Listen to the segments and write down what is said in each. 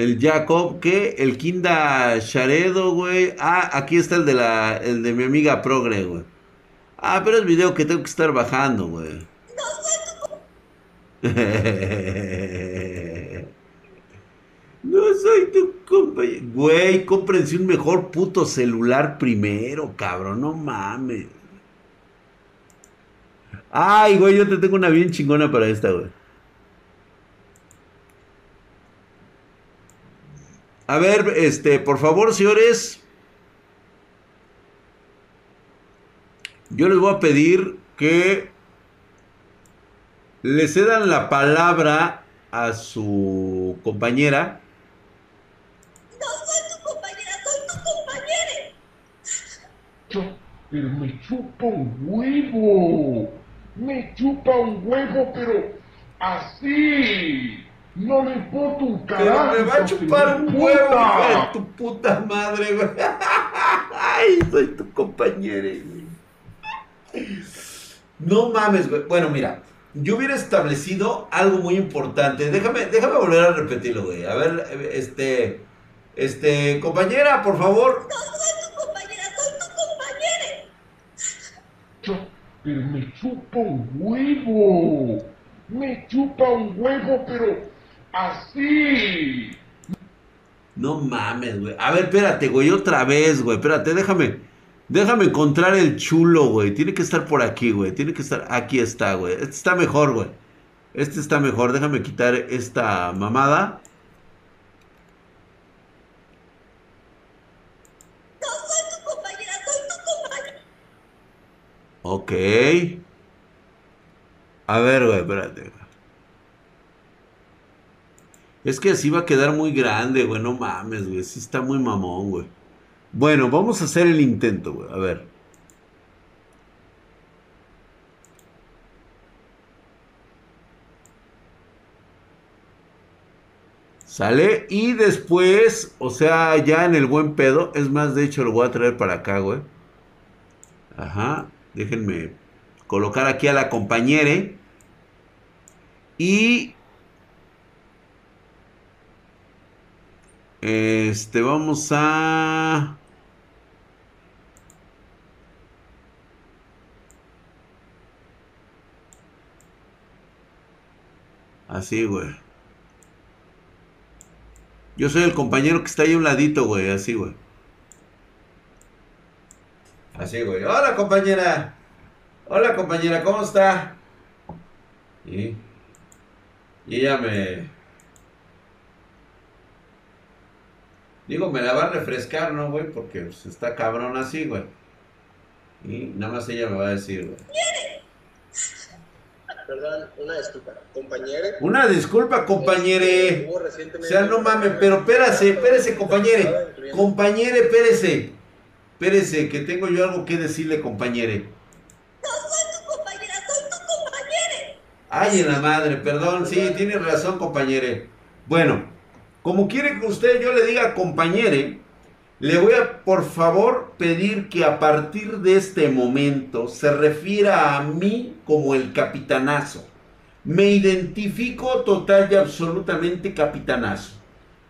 El Jacob, ¿qué? El Kinda Sharedo, güey. Ah, aquí está el de la, el de mi amiga Progre, güey. Ah, pero es video que tengo que estar bajando, güey. No soy tu compañero. Güey, cómprense un mejor puto celular primero, cabrón. No mames. Ay, güey, yo te tengo una bien chingona para esta, güey. A ver, este, por favor, señores. Yo les voy a pedir que le cedan la palabra a su compañera. No soy tu compañera, soy tu compañera. pero me chupa un huevo. Me chupa un huevo, pero así. No le importa un carajo. Pero me va a chupar un huevo, hija de tu puta madre, güey. Ay, soy tu compañera. No mames, güey. Bueno, mira. Yo hubiera establecido algo muy importante. Déjame, déjame volver a repetirlo, güey. A ver, este. Este, compañera, por favor. No soy tu compañera, soy tu compañera. pero me chupa un huevo. Me chupa un huevo, pero así. No mames, güey. A ver, espérate, güey, otra vez, güey. Espérate, déjame. Déjame encontrar el chulo, güey. Tiene que estar por aquí, güey. Tiene que estar. Aquí está, güey. Este está mejor, güey. Este está mejor. Déjame quitar esta mamada. No soy tu compañera, soy tu compañera. Ok. A ver, güey, espérate. Es que así va a quedar muy grande, güey. No mames, güey. Sí está muy mamón, güey. Bueno, vamos a hacer el intento, güey. A ver. Sale. Y después, o sea, ya en el buen pedo. Es más, de hecho, lo voy a traer para acá, güey. Ajá. Déjenme colocar aquí a la compañera. Y Este, vamos a... Así, güey. Yo soy el compañero que está ahí a un ladito, güey. Así, güey. Así, güey. Hola, compañera. Hola, compañera. ¿Cómo está? Y, y ella me... Digo, me la va a refrescar, ¿no, güey? Porque pues, está cabrón así, güey. Y nada más ella me va a decir, güey. Perdón, una disculpa, compañere. Una disculpa, compañere. O sea, no mames, pero espérase, espérese, compañere. Compañere, espérese. Espérese, que tengo yo algo que decirle, compañere. No soy tu compañera, soy tu compañera. Ay, en la madre, perdón, sí, tiene razón, compañere. Bueno, como quiere que usted yo le diga compañere, le voy a por favor pedir que a partir de este momento se refiera a mí como el capitanazo. Me identifico total y absolutamente capitanazo.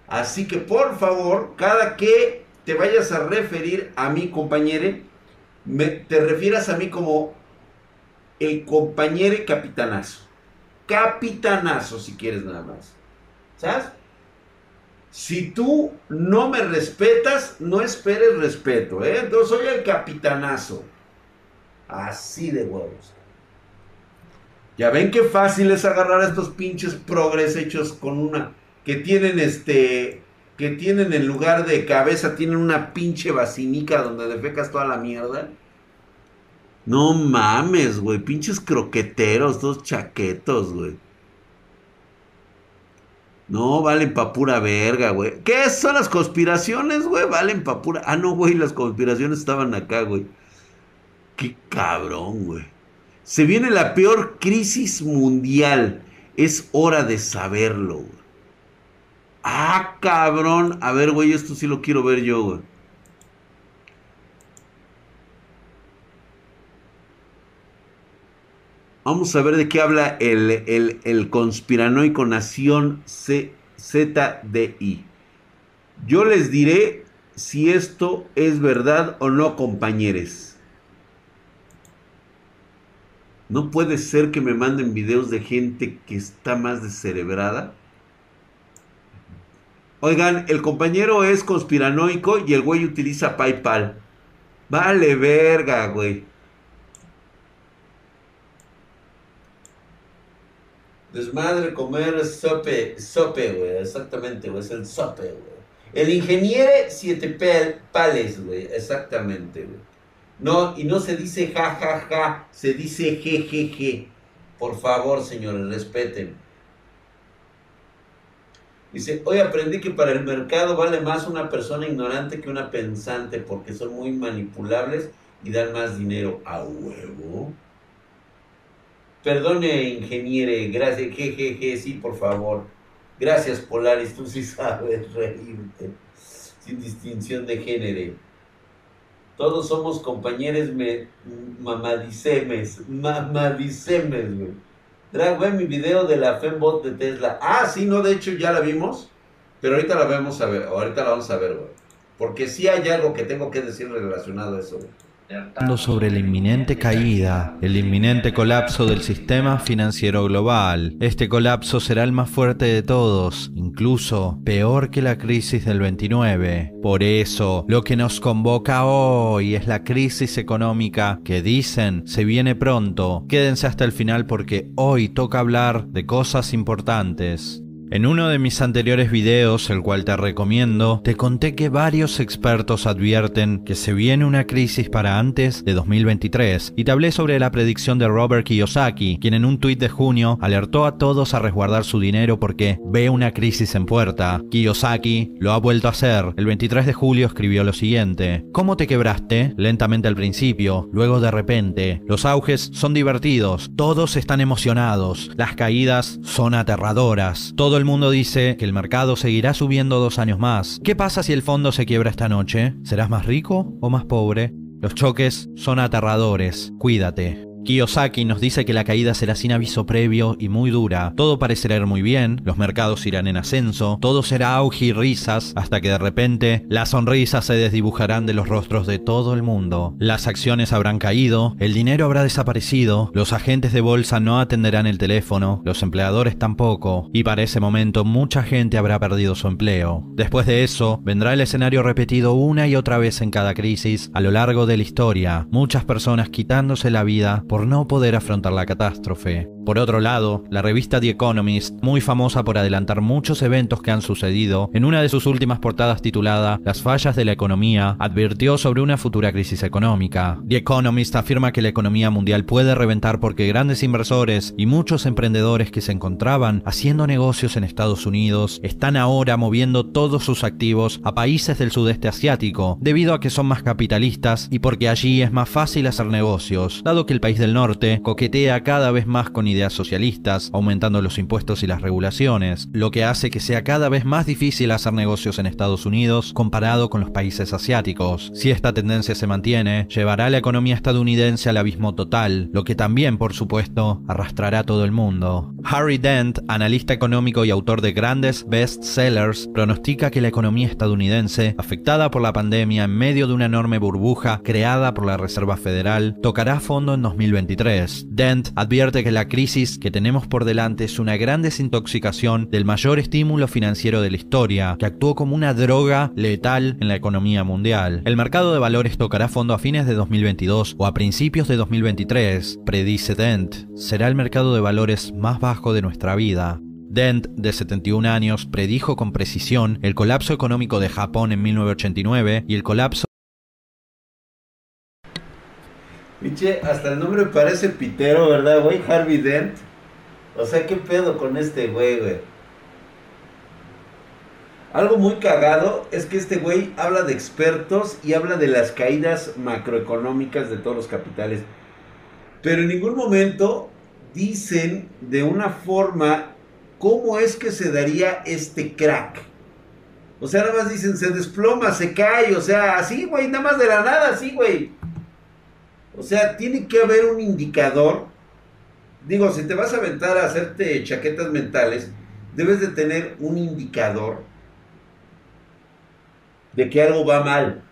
Así que por favor, cada que te vayas a referir a mi compañere, te refieras a mí como el compañero capitanazo. Capitanazo si quieres nada más. ¿Sabes? Si tú no me respetas, no esperes respeto, ¿eh? Yo soy el capitanazo. Así de huevos. Ya ven qué fácil es agarrar a estos pinches progres hechos con una. que tienen este. que tienen en lugar de cabeza, tienen una pinche basinica donde defecas toda la mierda. No mames, güey. Pinches croqueteros, dos chaquetos, güey. No, valen pa' pura verga, güey. ¿Qué son las conspiraciones, güey? Valen pa' pura... Ah, no, güey, las conspiraciones estaban acá, güey. Qué cabrón, güey. Se viene la peor crisis mundial. Es hora de saberlo, güey. Ah, cabrón. A ver, güey, esto sí lo quiero ver yo, güey. Vamos a ver de qué habla el, el, el conspiranoico Nación ZDI. Yo les diré si esto es verdad o no, compañeros. No puede ser que me manden videos de gente que está más descerebrada. Oigan, el compañero es conspiranoico y el güey utiliza PayPal. Vale verga, güey. Desmadre comer sope, sope, güey. Exactamente, güey. Es el sope, güey. El ingeniero siete pales, güey. Exactamente, güey. No, y no se dice ja, ja, ja. Se dice je, je, je. Por favor, señores, respeten. Dice, hoy aprendí que para el mercado vale más una persona ignorante que una pensante porque son muy manipulables y dan más dinero a huevo. Perdone, ingeniere, gracias, jejeje, sí, por favor. Gracias, Polaris, tú sí sabes reírte, sin distinción de género. Todos somos compañeros me, mamadicemes, mamadicemes, güey. Drag, mi video de la Fembot de Tesla. Ah, sí, no, de hecho ya la vimos, pero ahorita la vamos a ver, ahorita la vamos a ver, güey. Porque sí hay algo que tengo que decir relacionado a eso, güey sobre la inminente caída, el inminente colapso del sistema financiero global. Este colapso será el más fuerte de todos, incluso peor que la crisis del 29. Por eso, lo que nos convoca hoy es la crisis económica que dicen se viene pronto. Quédense hasta el final porque hoy toca hablar de cosas importantes. En uno de mis anteriores videos, el cual te recomiendo, te conté que varios expertos advierten que se viene una crisis para antes de 2023 y te hablé sobre la predicción de Robert Kiyosaki, quien en un tuit de junio alertó a todos a resguardar su dinero porque ve una crisis en puerta. Kiyosaki lo ha vuelto a hacer. El 23 de julio escribió lo siguiente: ¿Cómo te quebraste? Lentamente al principio, luego de repente. Los auges son divertidos, todos están emocionados, las caídas son aterradoras. Todo el mundo dice que el mercado seguirá subiendo dos años más. ¿Qué pasa si el fondo se quiebra esta noche? ¿Serás más rico o más pobre? Los choques son aterradores. Cuídate. Kiyosaki nos dice que la caída será sin aviso previo y muy dura. Todo parecerá ir muy bien, los mercados irán en ascenso, todo será auge y risas, hasta que de repente las sonrisas se desdibujarán de los rostros de todo el mundo. Las acciones habrán caído, el dinero habrá desaparecido, los agentes de bolsa no atenderán el teléfono, los empleadores tampoco, y para ese momento mucha gente habrá perdido su empleo. Después de eso, vendrá el escenario repetido una y otra vez en cada crisis a lo largo de la historia, muchas personas quitándose la vida por no poder afrontar la catástrofe. Por otro lado, la revista The Economist, muy famosa por adelantar muchos eventos que han sucedido, en una de sus últimas portadas titulada Las fallas de la economía, advirtió sobre una futura crisis económica. The Economist afirma que la economía mundial puede reventar porque grandes inversores y muchos emprendedores que se encontraban haciendo negocios en Estados Unidos están ahora moviendo todos sus activos a países del sudeste asiático, debido a que son más capitalistas y porque allí es más fácil hacer negocios, dado que el país del norte coquetea cada vez más con ideas socialistas, aumentando los impuestos y las regulaciones, lo que hace que sea cada vez más difícil hacer negocios en Estados Unidos comparado con los países asiáticos. Si esta tendencia se mantiene, llevará a la economía estadounidense al abismo total, lo que también, por supuesto, arrastrará a todo el mundo. Harry Dent, analista económico y autor de grandes bestsellers, pronostica que la economía estadounidense, afectada por la pandemia en medio de una enorme burbuja creada por la Reserva Federal, tocará fondo en 2023. Dent advierte que la crisis crisis que tenemos por delante es una gran desintoxicación del mayor estímulo financiero de la historia, que actuó como una droga letal en la economía mundial. El mercado de valores tocará fondo a fines de 2022 o a principios de 2023, predice Dent. Será el mercado de valores más bajo de nuestra vida. Dent, de 71 años, predijo con precisión el colapso económico de Japón en 1989 y el colapso Pinche, hasta el nombre parece pitero, ¿verdad, güey? Harvey Dent. O sea, ¿qué pedo con este güey, güey? Algo muy cagado es que este güey habla de expertos y habla de las caídas macroeconómicas de todos los capitales. Pero en ningún momento dicen de una forma cómo es que se daría este crack. O sea, nada más dicen, se desploma, se cae, o sea, así, güey, nada más de la nada, así, güey. O sea, tiene que haber un indicador. Digo, si te vas a aventar a hacerte chaquetas mentales, debes de tener un indicador de que algo va mal.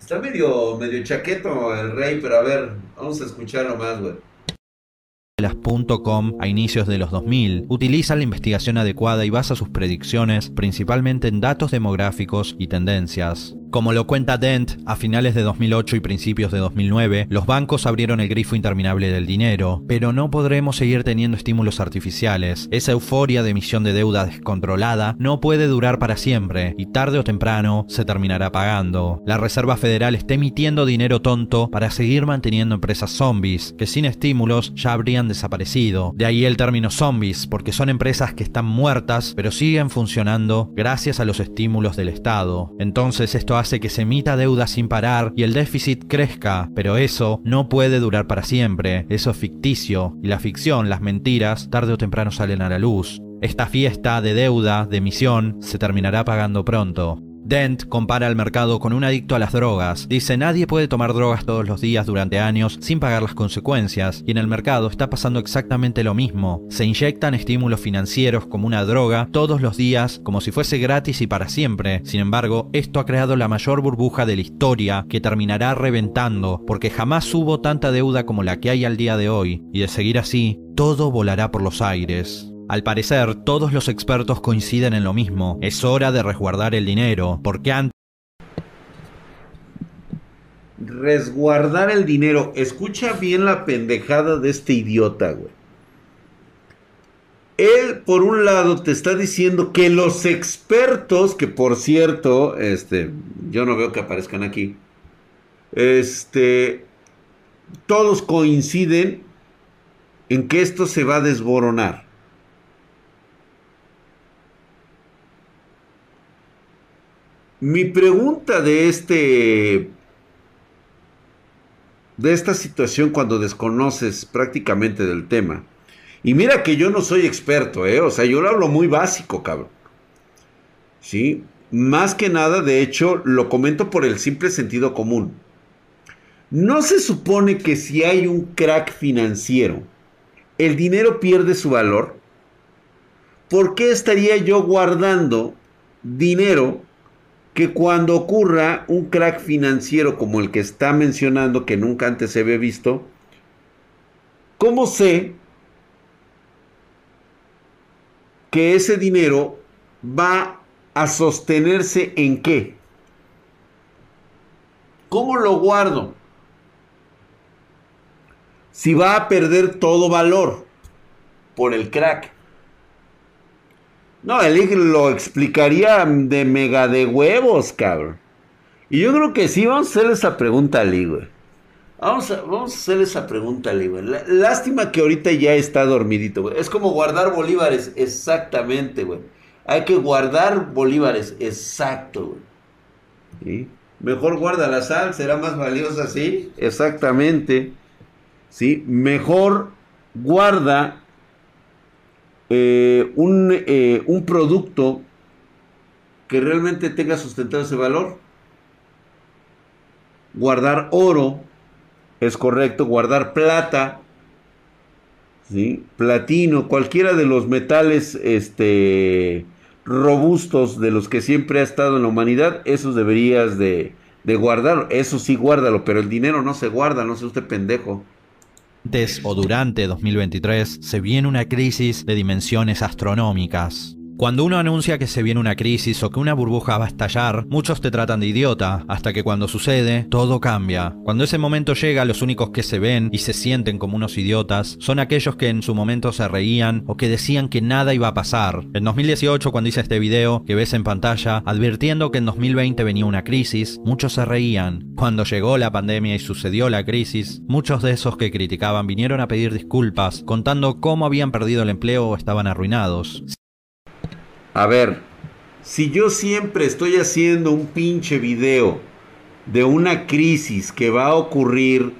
Está medio, medio chaqueto el rey, pero a ver, vamos a escucharlo más, güey. Las.com a inicios de los 2000 utiliza la investigación adecuada y basa sus predicciones principalmente en datos demográficos y tendencias. Como lo cuenta Dent, a finales de 2008 y principios de 2009, los bancos abrieron el grifo interminable del dinero, pero no podremos seguir teniendo estímulos artificiales. Esa euforia de emisión de deuda descontrolada no puede durar para siempre y tarde o temprano se terminará pagando. La Reserva Federal está emitiendo dinero tonto para seguir manteniendo empresas zombies, que sin estímulos ya habrían desaparecido. De ahí el término zombies, porque son empresas que están muertas pero siguen funcionando gracias a los estímulos del Estado. Entonces esto hace que se emita deuda sin parar y el déficit crezca, pero eso no puede durar para siempre, eso es ficticio, y la ficción, las mentiras, tarde o temprano salen a la luz. Esta fiesta de deuda, de emisión, se terminará pagando pronto. Dent compara el mercado con un adicto a las drogas. Dice, nadie puede tomar drogas todos los días durante años sin pagar las consecuencias, y en el mercado está pasando exactamente lo mismo. Se inyectan estímulos financieros como una droga todos los días, como si fuese gratis y para siempre. Sin embargo, esto ha creado la mayor burbuja de la historia que terminará reventando, porque jamás hubo tanta deuda como la que hay al día de hoy, y de seguir así, todo volará por los aires. Al parecer, todos los expertos coinciden en lo mismo. Es hora de resguardar el dinero, porque antes Resguardar el dinero. Escucha bien la pendejada de este idiota, güey. Él, por un lado, te está diciendo que los expertos, que por cierto, este, yo no veo que aparezcan aquí, este, todos coinciden en que esto se va a desboronar. Mi pregunta de este de esta situación cuando desconoces prácticamente del tema. Y mira que yo no soy experto, ¿eh? O sea, yo lo hablo muy básico, cabrón. ¿Sí? Más que nada, de hecho, lo comento por el simple sentido común. No se supone que si hay un crack financiero, el dinero pierde su valor. ¿Por qué estaría yo guardando dinero que cuando ocurra un crack financiero como el que está mencionando, que nunca antes se había visto, ¿cómo sé que ese dinero va a sostenerse en qué? ¿Cómo lo guardo? Si va a perder todo valor por el crack. No, él lo explicaría de mega de huevos, cabrón. Y yo creo que sí, vamos a hacerle esa pregunta a Lee, güey. Vamos a, vamos a hacerle esa pregunta a Lee, güey. Lástima que ahorita ya está dormidito, güey. Es como guardar bolívares, exactamente, güey. Hay que guardar bolívares, exacto, güey. Mejor guarda la sal, será más valiosa, ¿sí? Exactamente. ¿Sí? Mejor guarda eh, un, eh, un producto que realmente tenga sustentado ese valor. Guardar oro es correcto, guardar plata, ¿sí? platino, cualquiera de los metales este, robustos de los que siempre ha estado en la humanidad, esos deberías de, de guardar. Eso sí, guárdalo, pero el dinero no se guarda, no sea usted pendejo antes o durante 2023 se viene una crisis de dimensiones astronómicas. Cuando uno anuncia que se viene una crisis o que una burbuja va a estallar, muchos te tratan de idiota, hasta que cuando sucede, todo cambia. Cuando ese momento llega, los únicos que se ven y se sienten como unos idiotas son aquellos que en su momento se reían o que decían que nada iba a pasar. En 2018, cuando hice este video que ves en pantalla, advirtiendo que en 2020 venía una crisis, muchos se reían. Cuando llegó la pandemia y sucedió la crisis, muchos de esos que criticaban vinieron a pedir disculpas, contando cómo habían perdido el empleo o estaban arruinados. A ver, si yo siempre estoy haciendo un pinche video de una crisis que va a ocurrir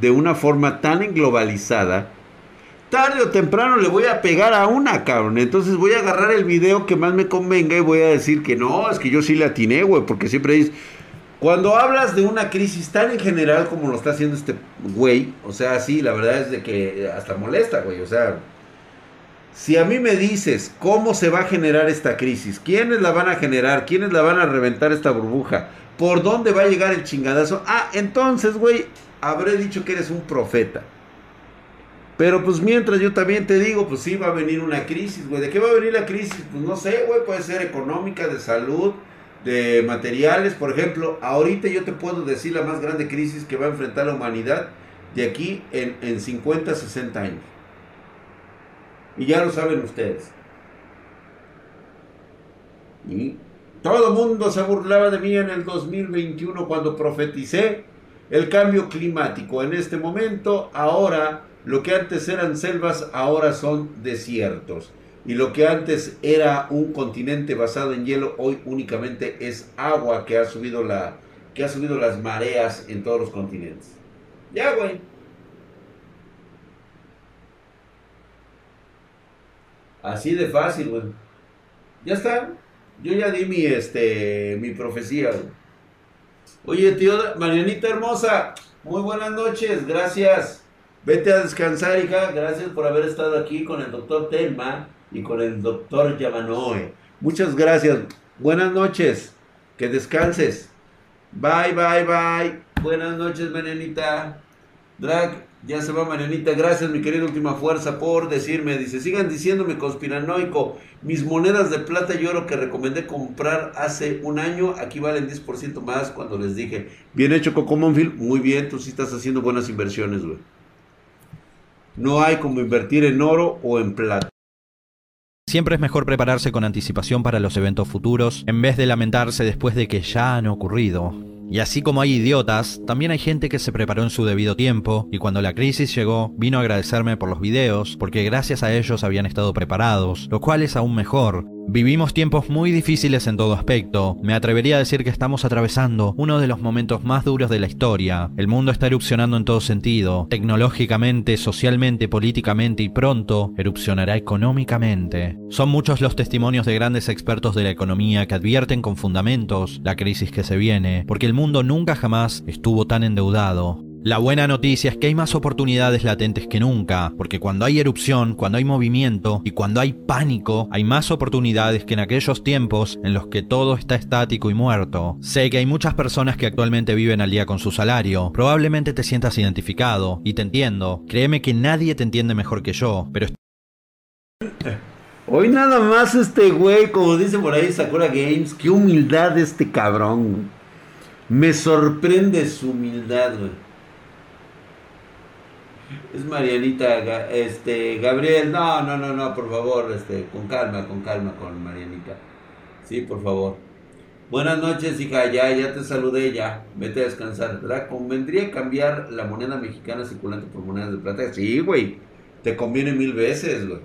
de una forma tan englobalizada, tarde o temprano le voy a pegar a una, cabrón. Entonces voy a agarrar el video que más me convenga y voy a decir que no, es que yo sí le atiné, güey, porque siempre dices, cuando hablas de una crisis tan en general como lo está haciendo este güey, o sea, sí, la verdad es de que hasta molesta, güey, o sea, Si a mí me dices cómo se va a generar esta crisis, quiénes la van a generar, quiénes la van a reventar esta burbuja, por dónde va a llegar el chingadazo, ah, entonces, güey, habré dicho que eres un profeta. Pero pues mientras yo también te digo, pues sí va a venir una crisis, güey. ¿De qué va a venir la crisis? Pues no sé, güey, puede ser económica, de salud, de materiales. Por ejemplo, ahorita yo te puedo decir la más grande crisis que va a enfrentar la humanidad de aquí en, en 50, 60 años. Y ya lo saben ustedes. Y todo mundo se burlaba de mí en el 2021 cuando profeticé el cambio climático. En este momento, ahora, lo que antes eran selvas, ahora son desiertos. Y lo que antes era un continente basado en hielo, hoy únicamente es agua que ha subido, la, que ha subido las mareas en todos los continentes. Ya, güey. Así de fácil, güey. Ya está. Yo ya di mi, este, mi profecía, güey. Oye, tío, Marianita hermosa, muy buenas noches, gracias. Vete a descansar, hija. Gracias por haber estado aquí con el doctor Telma y con el doctor Yamanoe. Muchas gracias. Buenas noches. Que descanses. Bye, bye, bye. Buenas noches, Marianita. Drag, ya se va Marianita. Gracias, mi querida última fuerza, por decirme. Dice, sigan diciéndome conspiranoico. Mis monedas de plata y oro que recomendé comprar hace un año, aquí valen 10% más cuando les dije. Bien hecho, Coco Monfield. Muy bien, tú sí estás haciendo buenas inversiones, güey. No hay como invertir en oro o en plata. Siempre es mejor prepararse con anticipación para los eventos futuros en vez de lamentarse después de que ya han ocurrido. Y así como hay idiotas, también hay gente que se preparó en su debido tiempo y cuando la crisis llegó vino a agradecerme por los videos porque gracias a ellos habían estado preparados, lo cual es aún mejor. Vivimos tiempos muy difíciles en todo aspecto. Me atrevería a decir que estamos atravesando uno de los momentos más duros de la historia. El mundo está erupcionando en todo sentido, tecnológicamente, socialmente, políticamente y pronto erupcionará económicamente. Son muchos los testimonios de grandes expertos de la economía que advierten con fundamentos la crisis que se viene, porque el mundo nunca jamás estuvo tan endeudado. La buena noticia es que hay más oportunidades latentes que nunca, porque cuando hay erupción, cuando hay movimiento y cuando hay pánico, hay más oportunidades que en aquellos tiempos en los que todo está estático y muerto. Sé que hay muchas personas que actualmente viven al día con su salario, probablemente te sientas identificado, y te entiendo, créeme que nadie te entiende mejor que yo, pero Hoy nada más este güey, como dice por ahí Sakura Games, qué humildad este cabrón. Me sorprende su humildad, güey. Es Marianita, este, Gabriel, no, no, no, no, por favor, este, con calma, con calma con Marianita. Sí, por favor. Buenas noches, hija, ya, ya te saludé, ya. Vete a descansar, ¿verdad? ¿Convendría cambiar la moneda mexicana circulante por monedas de plata? Sí, güey. Te conviene mil veces, güey.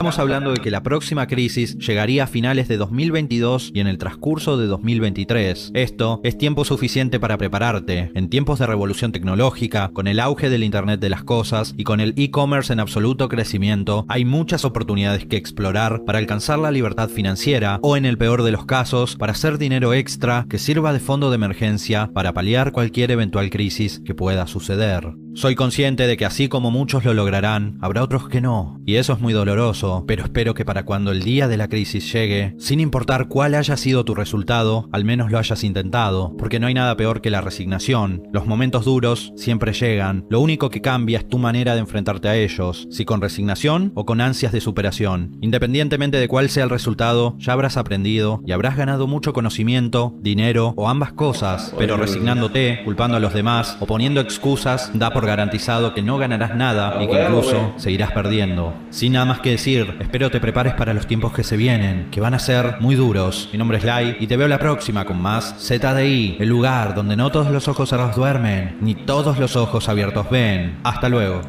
Estamos hablando de que la próxima crisis llegaría a finales de 2022 y en el transcurso de 2023. Esto es tiempo suficiente para prepararte. En tiempos de revolución tecnológica, con el auge del Internet de las Cosas y con el e-commerce en absoluto crecimiento, hay muchas oportunidades que explorar para alcanzar la libertad financiera o, en el peor de los casos, para hacer dinero extra que sirva de fondo de emergencia para paliar cualquier eventual crisis que pueda suceder. Soy consciente de que así como muchos lo lograrán, habrá otros que no, y eso es muy doloroso, pero espero que para cuando el día de la crisis llegue, sin importar cuál haya sido tu resultado, al menos lo hayas intentado, porque no hay nada peor que la resignación. Los momentos duros siempre llegan, lo único que cambia es tu manera de enfrentarte a ellos, si con resignación o con ansias de superación. Independientemente de cuál sea el resultado, ya habrás aprendido y habrás ganado mucho conocimiento, dinero o ambas cosas, pero resignándote, culpando a los demás o poniendo excusas, da por garantizado que no ganarás nada y que incluso seguirás perdiendo. Sin nada más que decir, espero te prepares para los tiempos que se vienen, que van a ser muy duros. Mi nombre es Lai y te veo la próxima con más ZDI, el lugar donde no todos los ojos cerrados duermen, ni todos los ojos abiertos ven. Hasta luego.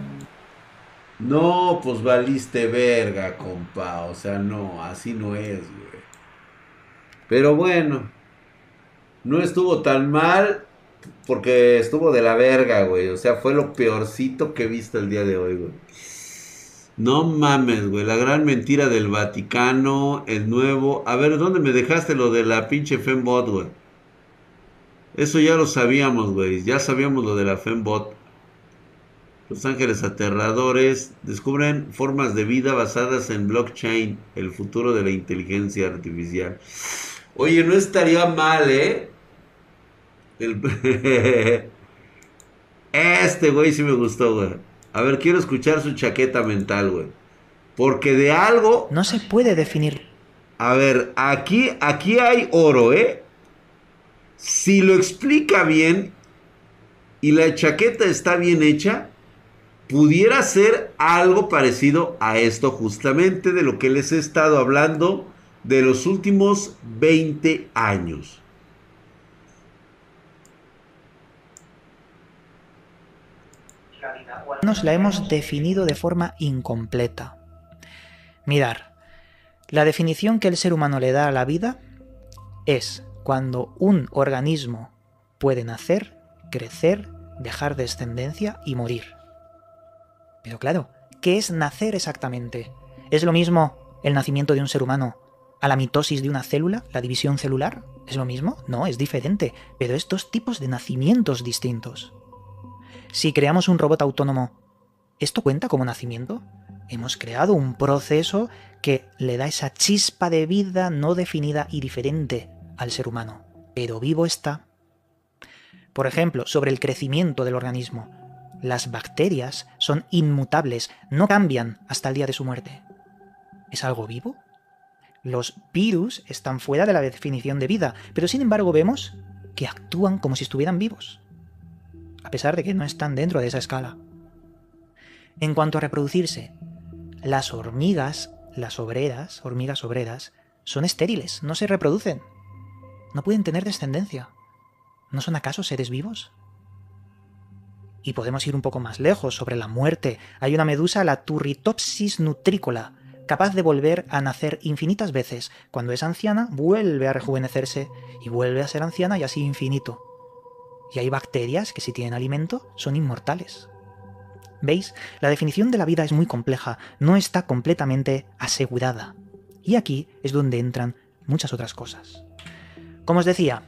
No, pues valiste verga, compa. O sea, no, así no es, güey. Pero bueno, no estuvo tan mal porque estuvo de la verga, güey. O sea, fue lo peorcito que he visto el día de hoy, güey. No mames, güey. La gran mentira del Vaticano, el nuevo. A ver, ¿dónde me dejaste lo de la pinche Fembot, güey? Eso ya lo sabíamos, güey. Ya sabíamos lo de la Fembot. Los ángeles aterradores descubren formas de vida basadas en blockchain, el futuro de la inteligencia artificial. Oye, no estaría mal, ¿eh? El- Este güey sí me gustó, güey. A ver, quiero escuchar su chaqueta mental, güey. Porque de algo No se puede definir a ver, aquí, aquí hay oro, ¿eh? Si lo explica bien y la chaqueta está bien hecha, pudiera ser algo parecido a esto justamente de lo que les he estado hablando de los últimos 20 años. Nos la hemos definido de forma incompleta. Mirar, la definición que el ser humano le da a la vida es cuando un organismo puede nacer, crecer, dejar descendencia y morir. Pero claro, ¿qué es nacer exactamente? ¿Es lo mismo el nacimiento de un ser humano a la mitosis de una célula, la división celular? ¿Es lo mismo? No, es diferente, pero es dos tipos de nacimientos distintos. Si creamos un robot autónomo, ¿esto cuenta como nacimiento? Hemos creado un proceso que le da esa chispa de vida no definida y diferente al ser humano, pero vivo está. Por ejemplo, sobre el crecimiento del organismo. Las bacterias son inmutables, no cambian hasta el día de su muerte. ¿Es algo vivo? Los virus están fuera de la definición de vida, pero sin embargo vemos que actúan como si estuvieran vivos a pesar de que no están dentro de esa escala. En cuanto a reproducirse, las hormigas, las obreras, hormigas obreras, son estériles, no se reproducen. No pueden tener descendencia. ¿No son acaso seres vivos? Y podemos ir un poco más lejos sobre la muerte. Hay una medusa, la Turritopsis nutrícola, capaz de volver a nacer infinitas veces. Cuando es anciana, vuelve a rejuvenecerse y vuelve a ser anciana y así infinito. Y hay bacterias que si tienen alimento son inmortales. ¿Veis? La definición de la vida es muy compleja, no está completamente asegurada. Y aquí es donde entran muchas otras cosas. Como os decía,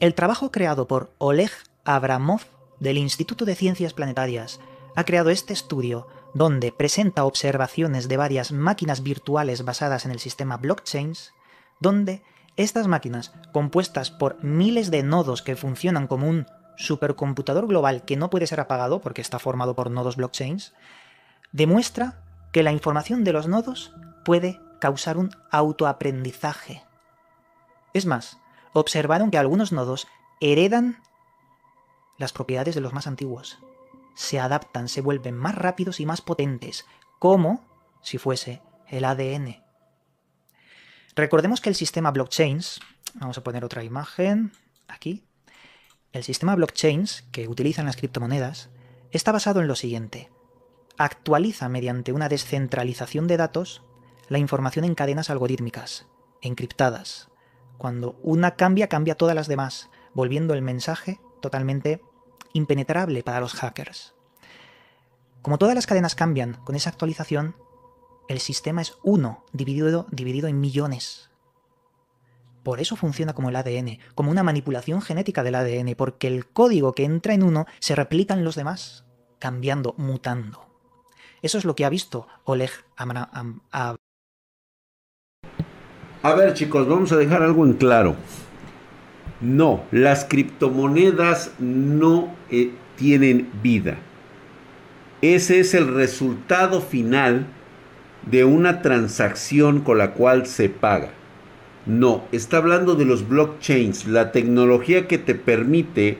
el trabajo creado por Oleg Abramov del Instituto de Ciencias Planetarias ha creado este estudio donde presenta observaciones de varias máquinas virtuales basadas en el sistema blockchains, donde estas máquinas, compuestas por miles de nodos que funcionan como un supercomputador global que no puede ser apagado porque está formado por nodos blockchains, demuestra que la información de los nodos puede causar un autoaprendizaje. Es más, observaron que algunos nodos heredan las propiedades de los más antiguos. Se adaptan, se vuelven más rápidos y más potentes, como si fuese el ADN. Recordemos que el sistema blockchains, vamos a poner otra imagen aquí, el sistema blockchains que utilizan las criptomonedas está basado en lo siguiente. Actualiza mediante una descentralización de datos la información en cadenas algorítmicas, encriptadas. Cuando una cambia, cambia todas las demás, volviendo el mensaje totalmente impenetrable para los hackers. Como todas las cadenas cambian con esa actualización, el sistema es uno dividido, dividido en millones. Por eso funciona como el ADN, como una manipulación genética del ADN, porque el código que entra en uno se replica en los demás, cambiando, mutando. Eso es lo que ha visto Oleg Amra- A ver chicos, vamos a dejar algo en claro. No, las criptomonedas no eh, tienen vida. Ese es el resultado final de una transacción con la cual se paga. No, está hablando de los blockchains, la tecnología que te permite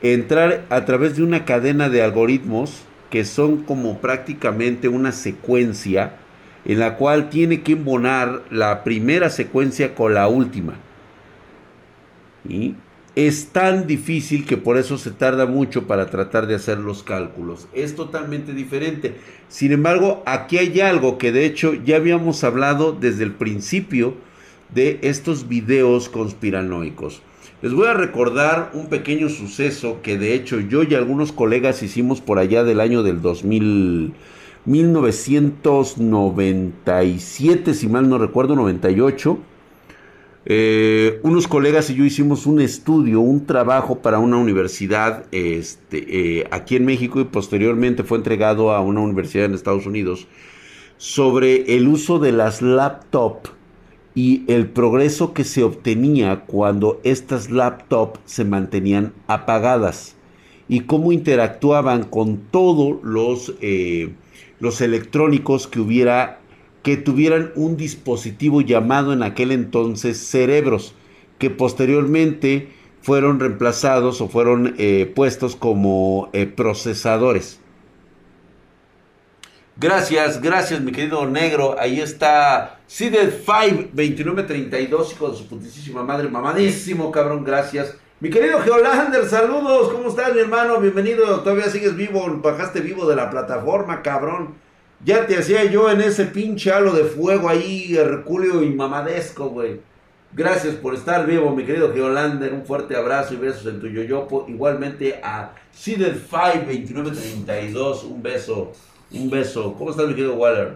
entrar a través de una cadena de algoritmos que son como prácticamente una secuencia en la cual tiene que embonar la primera secuencia con la última. ¿Y? Es tan difícil que por eso se tarda mucho para tratar de hacer los cálculos. Es totalmente diferente. Sin embargo, aquí hay algo que de hecho ya habíamos hablado desde el principio de estos videos conspiranoicos. Les voy a recordar un pequeño suceso que de hecho yo y algunos colegas hicimos por allá del año del 2000, 1997, si mal no recuerdo, 98 eh, unos colegas y yo hicimos un estudio, un trabajo para una universidad este, eh, aquí en México y posteriormente fue entregado a una universidad en Estados Unidos sobre el uso de las laptops y el progreso que se obtenía cuando estas laptops se mantenían apagadas y cómo interactuaban con todos los, eh, los electrónicos que hubiera que tuvieran un dispositivo llamado en aquel entonces cerebros, que posteriormente fueron reemplazados o fueron eh, puestos como eh, procesadores. Gracias, gracias, mi querido negro. Ahí está Seeded 5 2932, hijo de su putísima madre, mamadísimo, cabrón, gracias. Mi querido Geolander, saludos, ¿cómo estás, mi hermano? Bienvenido, todavía sigues vivo, bajaste vivo de la plataforma, cabrón. Ya te hacía yo en ese pinche halo de fuego ahí, Herculeo y mamadesco, güey. Gracias por estar vivo, mi querido Geolander. Un fuerte abrazo y besos en tu yoyopo. Igualmente a Seeded52932. Un beso, un beso. ¿Cómo estás, mi querido Waller?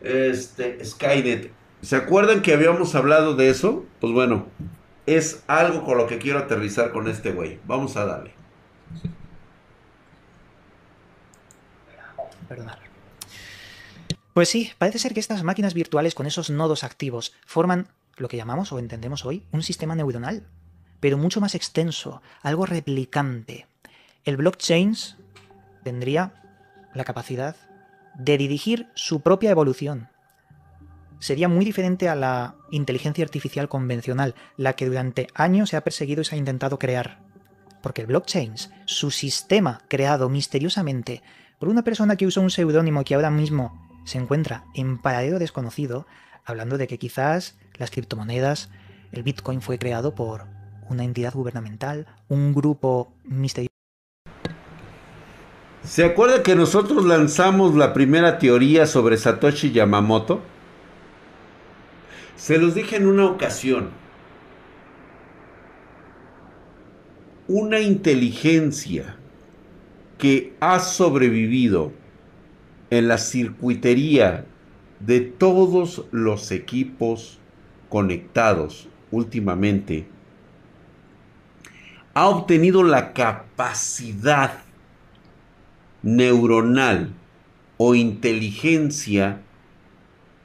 Este, Skynet. ¿Se acuerdan que habíamos hablado de eso? Pues bueno, es algo con lo que quiero aterrizar con este güey. Vamos a darle. Perdón. Pues sí, parece ser que estas máquinas virtuales con esos nodos activos forman lo que llamamos o entendemos hoy un sistema neuronal, pero mucho más extenso, algo replicante. El blockchain tendría la capacidad de dirigir su propia evolución. Sería muy diferente a la inteligencia artificial convencional, la que durante años se ha perseguido y se ha intentado crear. Porque el blockchain, su sistema creado misteriosamente por una persona que usa un seudónimo que ahora mismo se encuentra en paradero desconocido, hablando de que quizás las criptomonedas, el Bitcoin fue creado por una entidad gubernamental, un grupo misterioso. ¿Se acuerda que nosotros lanzamos la primera teoría sobre Satoshi Yamamoto? Se los dije en una ocasión. Una inteligencia que ha sobrevivido en la circuitería de todos los equipos conectados últimamente, ha obtenido la capacidad neuronal o inteligencia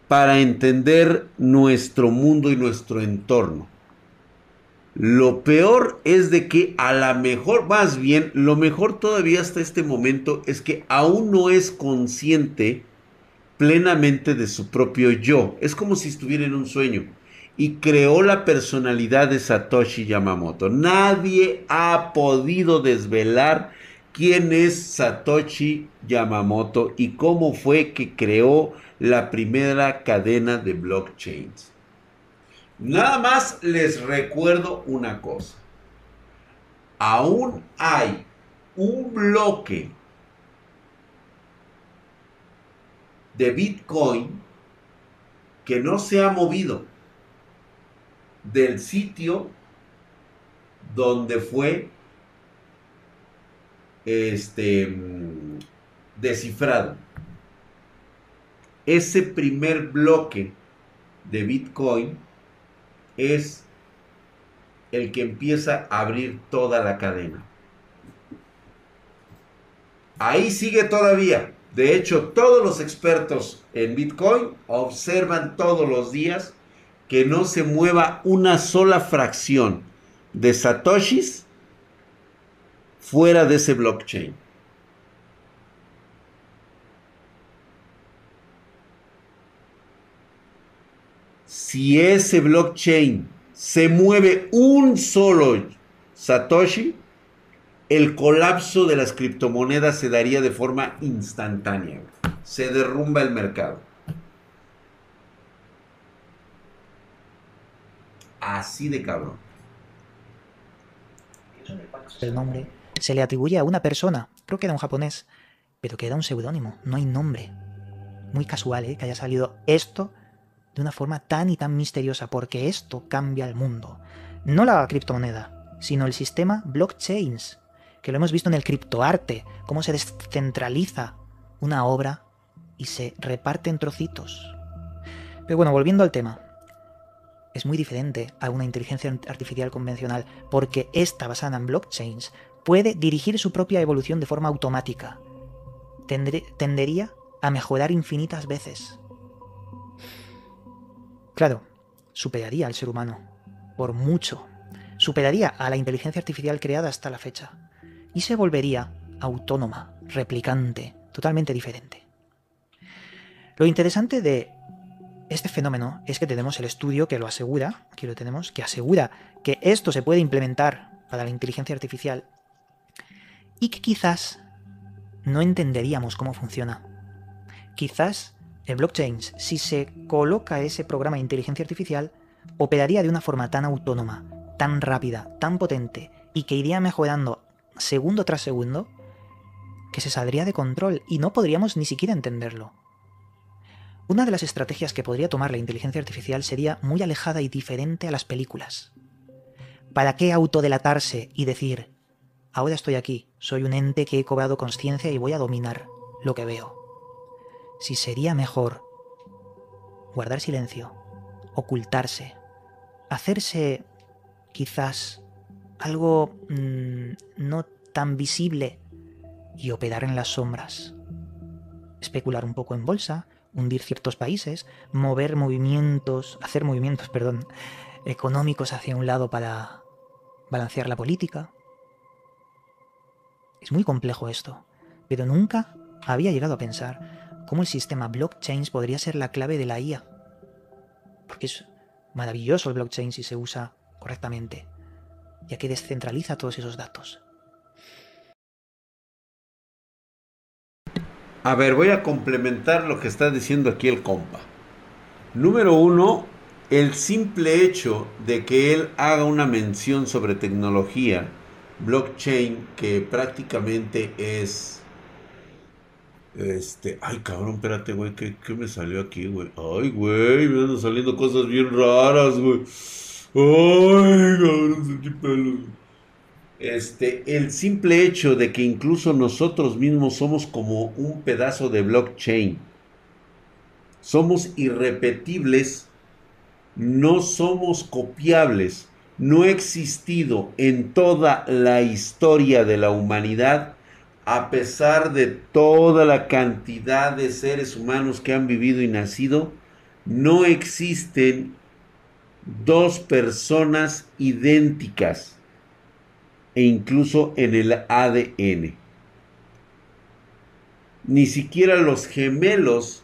para entender nuestro mundo y nuestro entorno. Lo peor es de que a la mejor, más bien, lo mejor todavía hasta este momento es que aún no es consciente plenamente de su propio yo. Es como si estuviera en un sueño. Y creó la personalidad de Satoshi Yamamoto. Nadie ha podido desvelar quién es Satoshi Yamamoto y cómo fue que creó la primera cadena de blockchains. Nada más les recuerdo una cosa. Aún hay un bloque de Bitcoin que no se ha movido del sitio donde fue este descifrado. Ese primer bloque de Bitcoin es el que empieza a abrir toda la cadena. Ahí sigue todavía. De hecho, todos los expertos en Bitcoin observan todos los días que no se mueva una sola fracción de satoshis fuera de ese blockchain. Si ese blockchain se mueve un solo Satoshi, el colapso de las criptomonedas se daría de forma instantánea. Se derrumba el mercado. Así de cabrón. El nombre se le atribuye a una persona, creo que era un japonés, pero que era un seudónimo, no hay nombre. Muy casual, ¿eh? Que haya salido esto de una forma tan y tan misteriosa, porque esto cambia el mundo. No la criptomoneda, sino el sistema blockchains, que lo hemos visto en el criptoarte, cómo se descentraliza una obra y se reparte en trocitos. Pero bueno, volviendo al tema. es muy diferente a una inteligencia artificial convencional porque esta basada en blockchains puede dirigir su propia evolución de forma automática. Tendería a mejorar infinitas veces. Claro, superaría al ser humano, por mucho. Superaría a la inteligencia artificial creada hasta la fecha. Y se volvería autónoma, replicante, totalmente diferente. Lo interesante de este fenómeno es que tenemos el estudio que lo asegura, aquí lo tenemos, que asegura que esto se puede implementar para la inteligencia artificial y que quizás no entenderíamos cómo funciona. Quizás el blockchain, si se coloca ese programa de inteligencia artificial, operaría de una forma tan autónoma, tan rápida, tan potente y que iría mejorando segundo tras segundo, que se saldría de control y no podríamos ni siquiera entenderlo. Una de las estrategias que podría tomar la inteligencia artificial sería muy alejada y diferente a las películas. ¿Para qué autodelatarse y decir, ahora estoy aquí, soy un ente que he cobrado conciencia y voy a dominar lo que veo? Si sería mejor guardar silencio, ocultarse, hacerse quizás algo mm, no tan visible y operar en las sombras. Especular un poco en bolsa, hundir ciertos países, mover movimientos, hacer movimientos, perdón, económicos hacia un lado para balancear la política. Es muy complejo esto, pero nunca había llegado a pensar cómo el sistema blockchain podría ser la clave de la IA. Porque es maravilloso el blockchain si se usa correctamente, ya que descentraliza todos esos datos. A ver, voy a complementar lo que está diciendo aquí el compa. Número uno, el simple hecho de que él haga una mención sobre tecnología, blockchain, que prácticamente es... Este, ay cabrón, espérate, güey, ¿qué, qué me salió aquí, güey? Ay, güey, me andan saliendo cosas bien raras, güey. Ay, cabrón, sentí pelos. Este, el simple hecho de que incluso nosotros mismos somos como un pedazo de blockchain. Somos irrepetibles, no somos copiables. No ha existido en toda la historia de la humanidad, a pesar de toda la cantidad de seres humanos que han vivido y nacido, no existen dos personas idénticas e incluso en el ADN. Ni siquiera los gemelos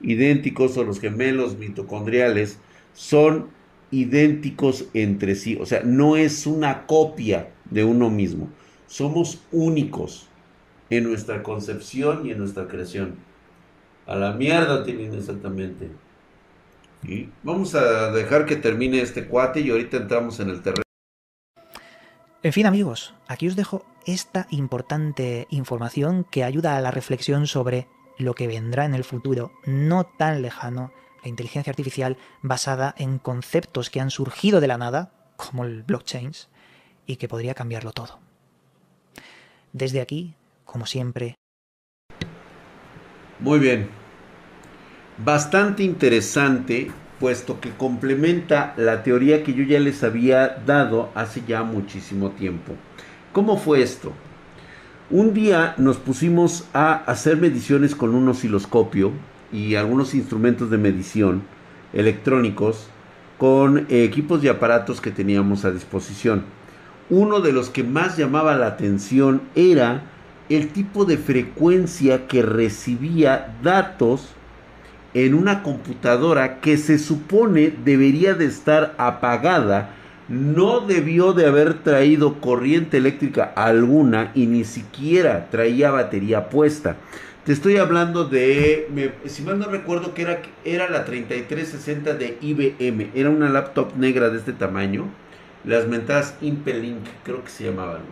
idénticos o los gemelos mitocondriales son idénticos entre sí. O sea, no es una copia de uno mismo. Somos únicos en nuestra concepción y en nuestra creación. A la mierda tienen exactamente. Y vamos a dejar que termine este cuate y ahorita entramos en el terreno. En fin amigos, aquí os dejo esta importante información que ayuda a la reflexión sobre lo que vendrá en el futuro no tan lejano, la inteligencia artificial basada en conceptos que han surgido de la nada, como el blockchain, y que podría cambiarlo todo. Desde aquí, como siempre, Muy bien. Bastante interesante, puesto que complementa la teoría que yo ya les había dado hace ya muchísimo tiempo. ¿Cómo fue esto? Un día nos pusimos a hacer mediciones con un osciloscopio y algunos instrumentos de medición electrónicos con equipos y aparatos que teníamos a disposición. Uno de los que más llamaba la atención era el tipo de frecuencia que recibía datos en una computadora que se supone debería de estar apagada, no debió de haber traído corriente eléctrica alguna y ni siquiera traía batería puesta. Te estoy hablando de, si mal no recuerdo que era, era la 3360 de IBM, era una laptop negra de este tamaño, las mentadas Impelink, creo que se llamaban.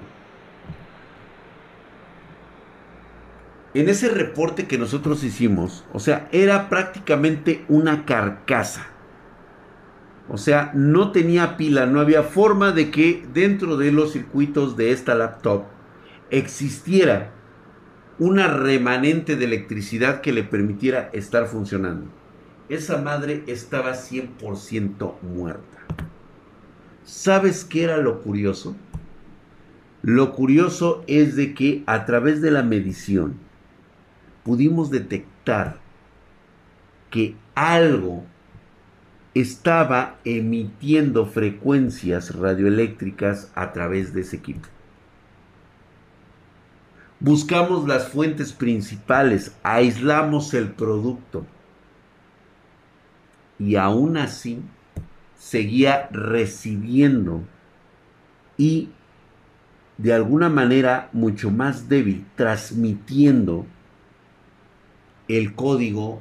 En ese reporte que nosotros hicimos, o sea, era prácticamente una carcasa. O sea, no tenía pila, no había forma de que dentro de los circuitos de esta laptop existiera una remanente de electricidad que le permitiera estar funcionando. esa madre estaba 100% muerta. ¿Sabes qué era lo curioso? Lo curioso es de que a través de la medición pudimos detectar que algo estaba emitiendo frecuencias radioeléctricas a través de ese equipo. Buscamos las fuentes principales, aislamos el producto y aún así seguía recibiendo y de alguna manera mucho más débil, transmitiendo el código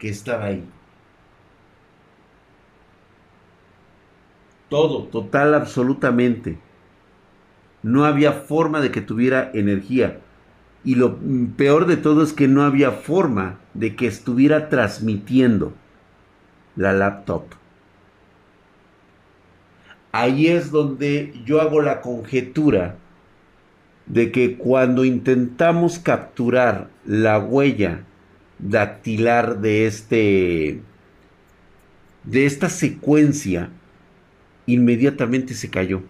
que estaba ahí. Todo, total, absolutamente. No había forma de que tuviera energía. Y lo peor de todo es que no había forma de que estuviera transmitiendo la laptop. Ahí es donde yo hago la conjetura de que cuando intentamos capturar la huella dactilar de este de esta secuencia inmediatamente se cayó.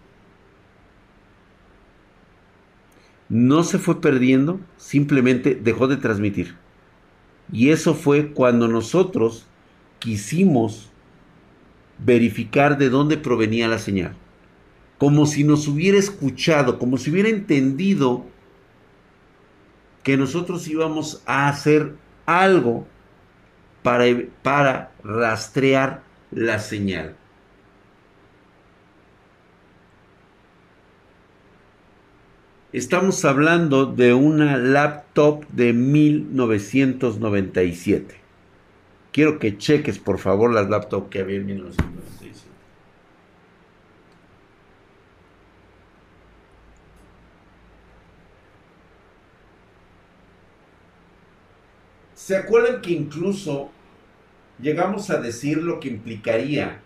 No se fue perdiendo, simplemente dejó de transmitir. Y eso fue cuando nosotros quisimos verificar de dónde provenía la señal. Como si nos hubiera escuchado, como si hubiera entendido que nosotros íbamos a hacer algo para, para rastrear la señal. Estamos hablando de una laptop de 1997. Quiero que cheques por favor las laptops que había en 1997. ¿Se acuerdan que incluso llegamos a decir lo que implicaría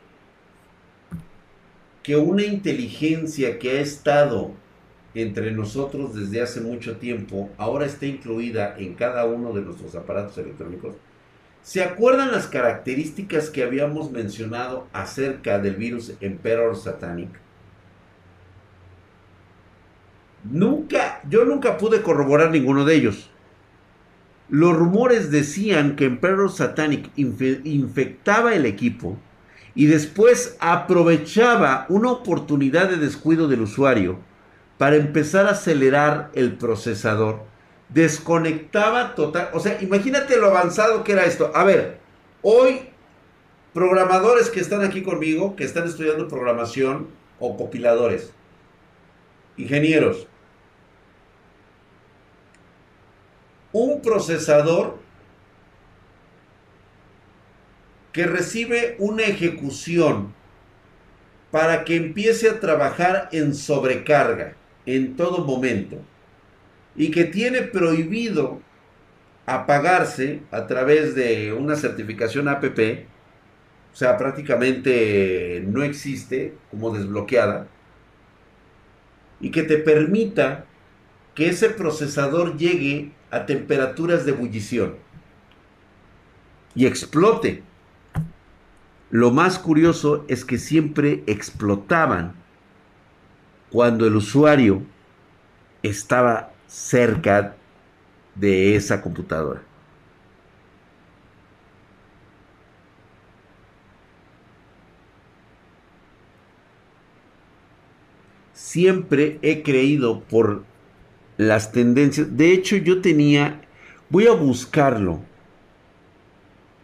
que una inteligencia que ha estado entre nosotros desde hace mucho tiempo, ahora está incluida en cada uno de nuestros aparatos electrónicos. ¿Se acuerdan las características que habíamos mencionado acerca del virus Emperor Satanic? Nunca, yo nunca pude corroborar ninguno de ellos. Los rumores decían que Emperor Satanic infectaba el equipo y después aprovechaba una oportunidad de descuido del usuario para empezar a acelerar el procesador. Desconectaba total, o sea, imagínate lo avanzado que era esto. A ver, hoy programadores que están aquí conmigo, que están estudiando programación o compiladores, ingenieros, un procesador que recibe una ejecución para que empiece a trabajar en sobrecarga en todo momento y que tiene prohibido apagarse a través de una certificación APP, o sea, prácticamente no existe como desbloqueada, y que te permita que ese procesador llegue a temperaturas de ebullición y explote. Lo más curioso es que siempre explotaban cuando el usuario estaba cerca de esa computadora. Siempre he creído por las tendencias. De hecho, yo tenía, voy a buscarlo,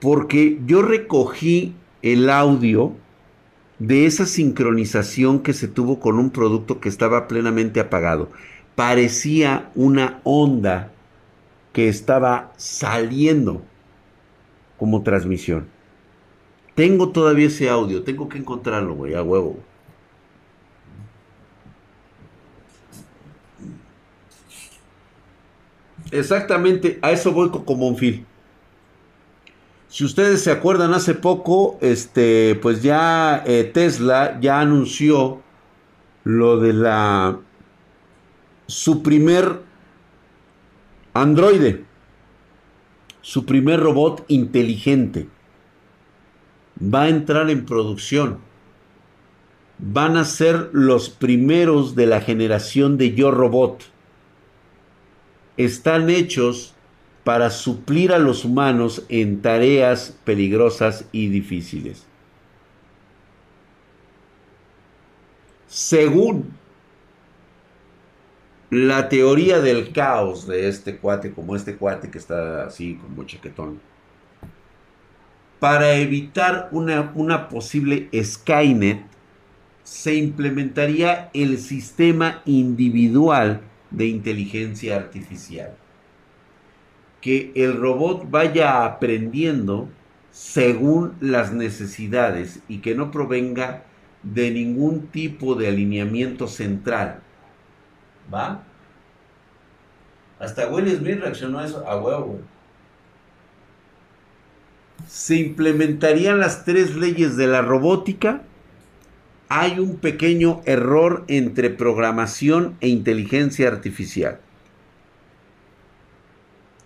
porque yo recogí el audio de esa sincronización que se tuvo con un producto que estaba plenamente apagado. Parecía una onda que estaba saliendo como transmisión. Tengo todavía ese audio, tengo que encontrarlo, güey, a huevo. Exactamente, a eso voy como un fil. Si ustedes se acuerdan, hace poco, este, pues ya eh, Tesla ya anunció lo de la su primer androide, su primer robot inteligente. va a entrar en producción. Van a ser los primeros de la generación de Yo Robot. Están hechos para suplir a los humanos en tareas peligrosas y difíciles. Según la teoría del caos de este cuate, como este cuate que está así como chaquetón, para evitar una, una posible Skynet, se implementaría el sistema individual de inteligencia artificial. Que el robot vaya aprendiendo según las necesidades y que no provenga de ningún tipo de alineamiento central. ¿Va? Hasta Will Smith reaccionó a eso a huevo, Se implementarían las tres leyes de la robótica. Hay un pequeño error entre programación e inteligencia artificial.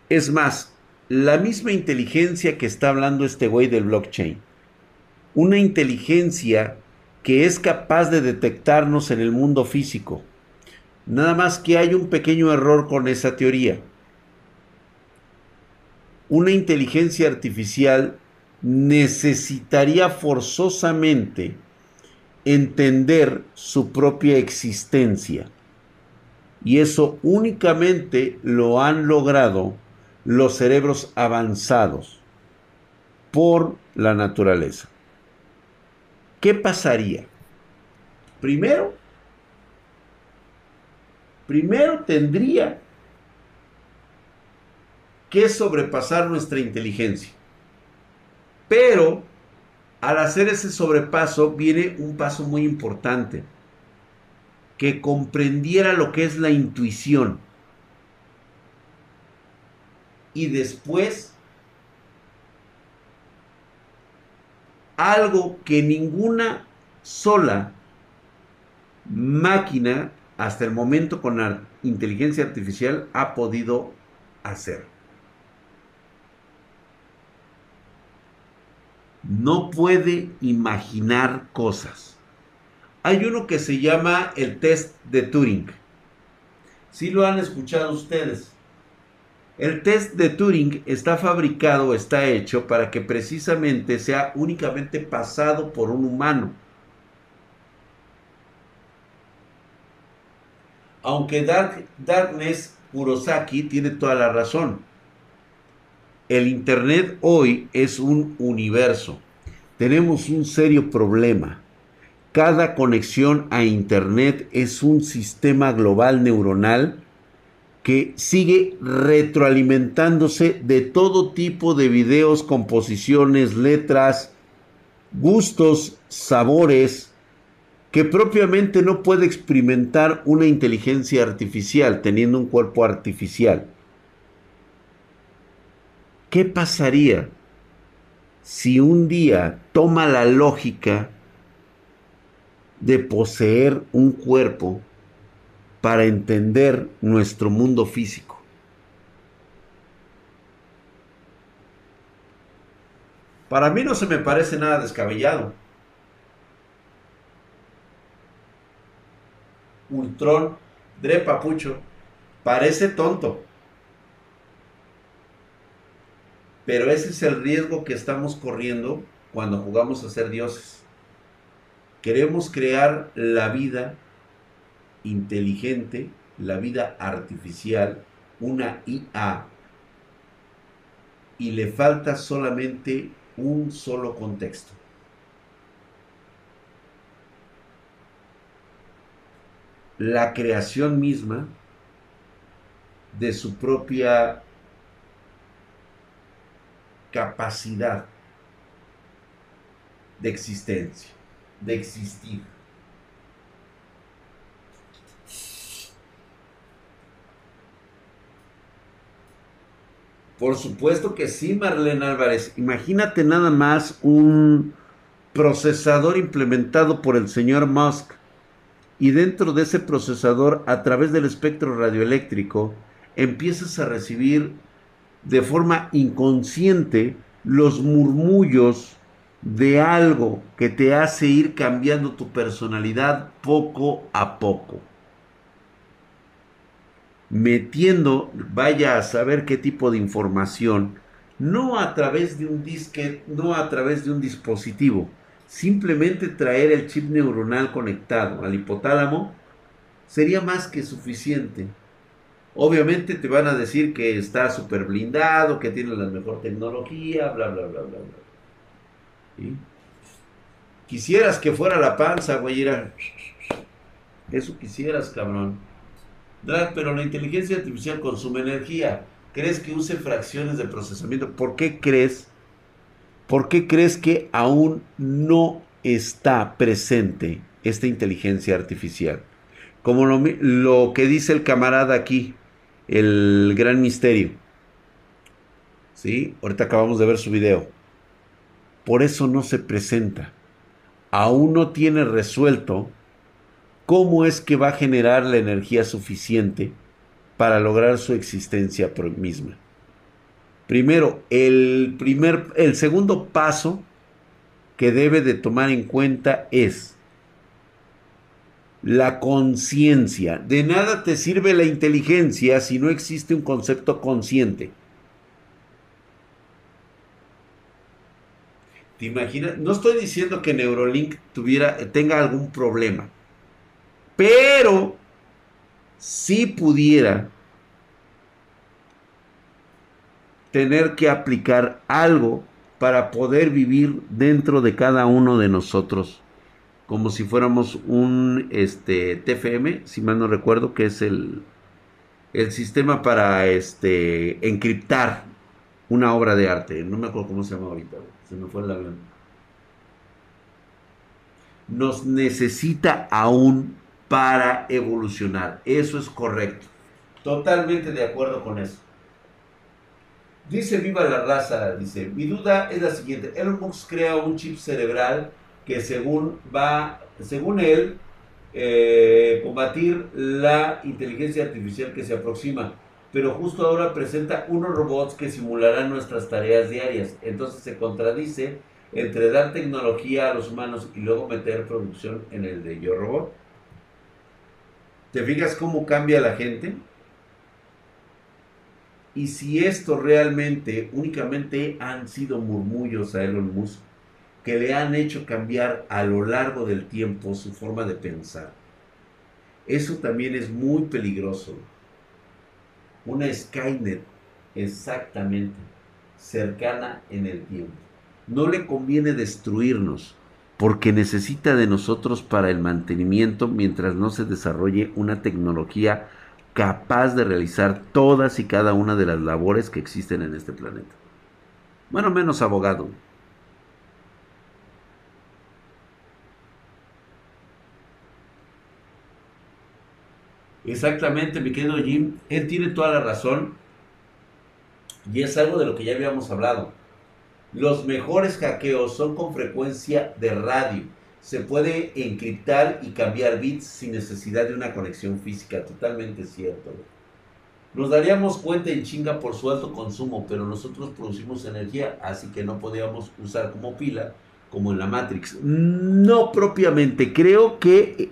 Es más, la misma inteligencia que está hablando este güey del blockchain. Una inteligencia que es capaz de detectarnos en el mundo físico. Nada más que hay un pequeño error con esa teoría. Una inteligencia artificial necesitaría forzosamente entender su propia existencia. Y eso únicamente lo han logrado los cerebros avanzados por la naturaleza. ¿qué pasaría? Primero, primero tendría que sobrepasar nuestra inteligencia. Pero al hacer ese sobrepaso viene un paso muy importante, que comprendiera lo que es la intuición. Y después algo que ninguna sola máquina hasta el momento con la inteligencia artificial ha podido hacer. No puede imaginar cosas. Hay uno que se llama el test de Turing. Si lo han escuchado ustedes. El test de Turing está fabricado, está hecho para que precisamente sea únicamente pasado por un humano. Aunque Darkness Kurosaki tiene toda la razón. El Internet hoy es un universo. Tenemos un serio problema. Cada conexión a Internet es un sistema global neuronal que sigue retroalimentándose de todo tipo de videos, composiciones, letras, gustos, sabores, que propiamente no puede experimentar una inteligencia artificial teniendo un cuerpo artificial. ¿Qué pasaría si un día toma la lógica de poseer un cuerpo para entender nuestro mundo físico. Para mí no se me parece nada descabellado. Ultron, Dre Papucho, parece tonto. Pero ese es el riesgo que estamos corriendo cuando jugamos a ser dioses. Queremos crear la vida inteligente, la vida artificial, una IA, y le falta solamente un solo contexto. La creación misma de su propia capacidad de existencia, de existir. Por supuesto que sí, Marlene Álvarez. Imagínate nada más un procesador implementado por el señor Musk y dentro de ese procesador, a través del espectro radioeléctrico, empiezas a recibir de forma inconsciente los murmullos de algo que te hace ir cambiando tu personalidad poco a poco. Metiendo, vaya a saber qué tipo de información, no a través de un disque, no a través de un dispositivo, simplemente traer el chip neuronal conectado al hipotálamo sería más que suficiente. Obviamente te van a decir que está súper blindado, que tiene la mejor tecnología, bla, bla, bla, bla, bla. Quisieras que fuera la panza, güey, era... Eso quisieras, cabrón. Pero la inteligencia artificial consume energía. ¿Crees que use fracciones de procesamiento? ¿Por qué crees? ¿Por qué crees que aún no está presente esta inteligencia artificial? Como lo, lo que dice el camarada aquí, el gran misterio. ¿Sí? Ahorita acabamos de ver su video. Por eso no se presenta. Aún no tiene resuelto cómo es que va a generar la energía suficiente para lograr su existencia misma. Primero, el, primer, el segundo paso que debe de tomar en cuenta es la conciencia. De nada te sirve la inteligencia si no existe un concepto consciente. ¿Te imaginas? No estoy diciendo que Neurolink tuviera, tenga algún problema, pero si pudiera tener que aplicar algo para poder vivir dentro de cada uno de nosotros como si fuéramos un este, TFM, si mal no recuerdo, que es el, el sistema para este, encriptar una obra de arte. No me acuerdo cómo se llama ahorita, se me fue el avión. Nos necesita aún para evolucionar. Eso es correcto. Totalmente de acuerdo con eso. Dice Viva la raza, dice, mi duda es la siguiente. Elon Musk crea un chip cerebral que según va, según él, eh, combatir la inteligencia artificial que se aproxima. Pero justo ahora presenta unos robots que simularán nuestras tareas diarias. Entonces se contradice entre dar tecnología a los humanos y luego meter producción en el de Yo Robot. ¿Te fijas cómo cambia la gente? Y si esto realmente únicamente han sido murmullos a Elon Musk, que le han hecho cambiar a lo largo del tiempo su forma de pensar. Eso también es muy peligroso. Una Skynet exactamente cercana en el tiempo. No le conviene destruirnos porque necesita de nosotros para el mantenimiento mientras no se desarrolle una tecnología capaz de realizar todas y cada una de las labores que existen en este planeta. Bueno, menos abogado. Exactamente, mi querido Jim. Él tiene toda la razón. Y es algo de lo que ya habíamos hablado. Los mejores hackeos son con frecuencia de radio. Se puede encriptar y cambiar bits sin necesidad de una conexión física. Totalmente cierto. Nos daríamos cuenta en chinga por su alto consumo, pero nosotros producimos energía, así que no podíamos usar como pila como en la Matrix. No propiamente. Creo que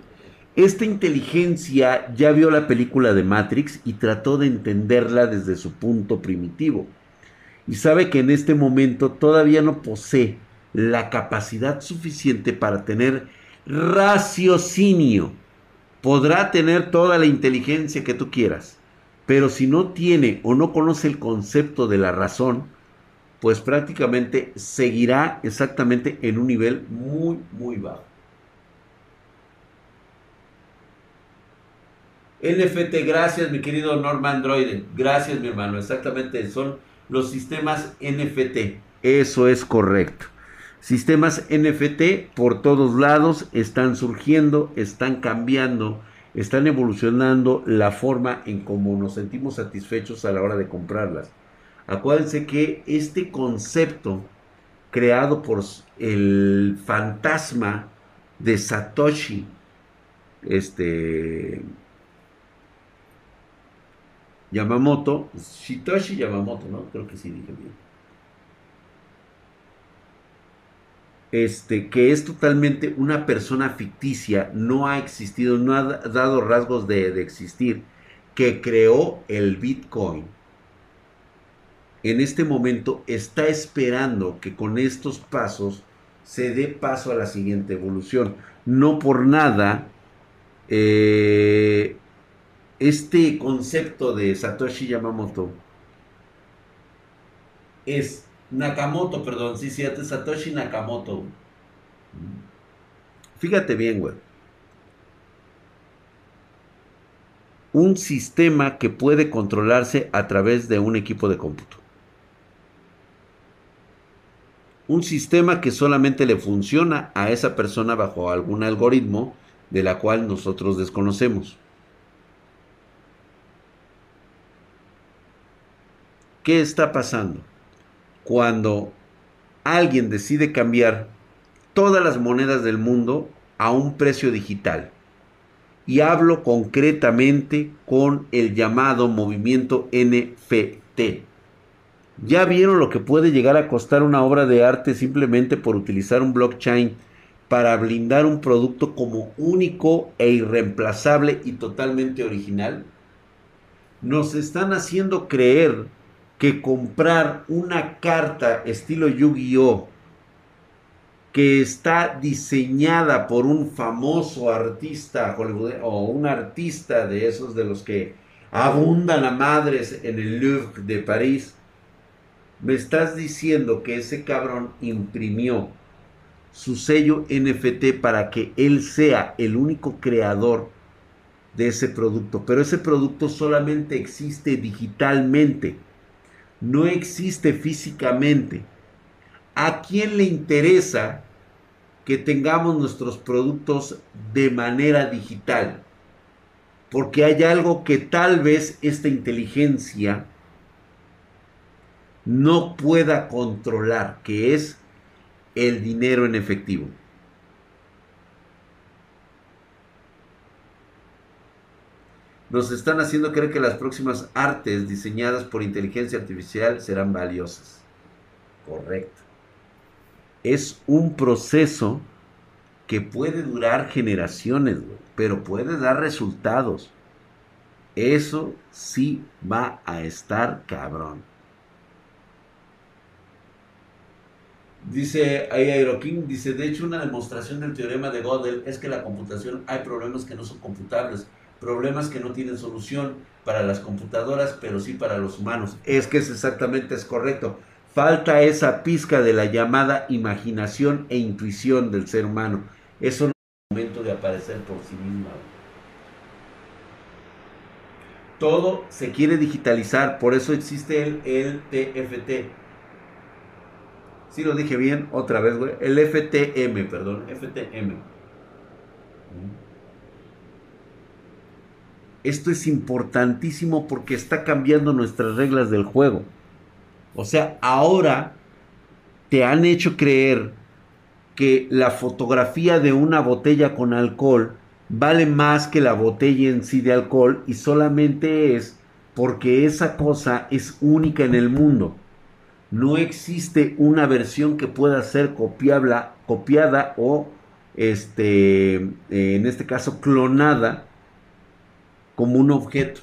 esta inteligencia ya vio la película de Matrix y trató de entenderla desde su punto primitivo. Y sabe que en este momento todavía no posee la capacidad suficiente para tener raciocinio. Podrá tener toda la inteligencia que tú quieras, pero si no tiene o no conoce el concepto de la razón, pues prácticamente seguirá exactamente en un nivel muy, muy bajo. NFT, gracias mi querido Norman Android. Gracias mi hermano. Exactamente, son los sistemas NFT. Eso es correcto. Sistemas NFT por todos lados están surgiendo, están cambiando, están evolucionando la forma en cómo nos sentimos satisfechos a la hora de comprarlas. Acuérdense que este concepto creado por el fantasma de Satoshi, este, Yamamoto, Shitoshi Yamamoto, ¿no? Creo que sí dije bien. Este, que es totalmente una persona ficticia, no ha existido, no ha dado rasgos de, existir, que creó el Bitcoin, en este momento está esperando que con estos pasos se dé paso a la siguiente evolución. No por nada, eh, este concepto de Satoshi Yamamoto es Nakamoto, perdón, sí, sí, es Satoshi Nakamoto. Fíjate bien, güey. Un sistema que puede controlarse a través de un equipo de cómputo. Un sistema que solamente le funciona a esa persona bajo algún algoritmo de la cual nosotros desconocemos. ¿Qué está pasando? Cuando alguien decide cambiar todas las monedas del mundo a un precio digital. Y hablo concretamente con el llamado movimiento NFT. ¿Ya vieron lo que puede llegar a costar una obra de arte simplemente por utilizar un blockchain para blindar un producto como único e irreemplazable y totalmente original? Nos están haciendo creer que comprar una carta estilo Yu-Gi-Oh! que está diseñada por un famoso artista o un artista de esos de los que abundan a madres en el Louvre de París, me estás diciendo que ese cabrón imprimió su sello NFT para que él sea el único creador de ese producto, pero ese producto solamente existe digitalmente no existe físicamente. ¿A quién le interesa que tengamos nuestros productos de manera digital? Porque hay algo que tal vez esta inteligencia no pueda controlar, que es el dinero en efectivo. Nos están haciendo creer que las próximas artes diseñadas por inteligencia artificial serán valiosas. Correcto. Es un proceso que puede durar generaciones, pero puede dar resultados. Eso sí va a estar cabrón. Dice Aeroking, dice, de hecho una demostración del teorema de Gödel es que la computación hay problemas que no son computables problemas que no tienen solución para las computadoras, pero sí para los humanos. Es que es exactamente es correcto. Falta esa pizca de la llamada imaginación e intuición del ser humano. Eso no es el momento de aparecer por sí mismo. Todo se quiere digitalizar, por eso existe el, el TFT. Si lo dije bien, otra vez, güey. El FTM, perdón, FTM. Esto es importantísimo porque está cambiando nuestras reglas del juego. O sea, ahora te han hecho creer que la fotografía de una botella con alcohol vale más que la botella en sí de alcohol y solamente es porque esa cosa es única en el mundo. No existe una versión que pueda ser copiada o este, en este caso clonada como un objeto.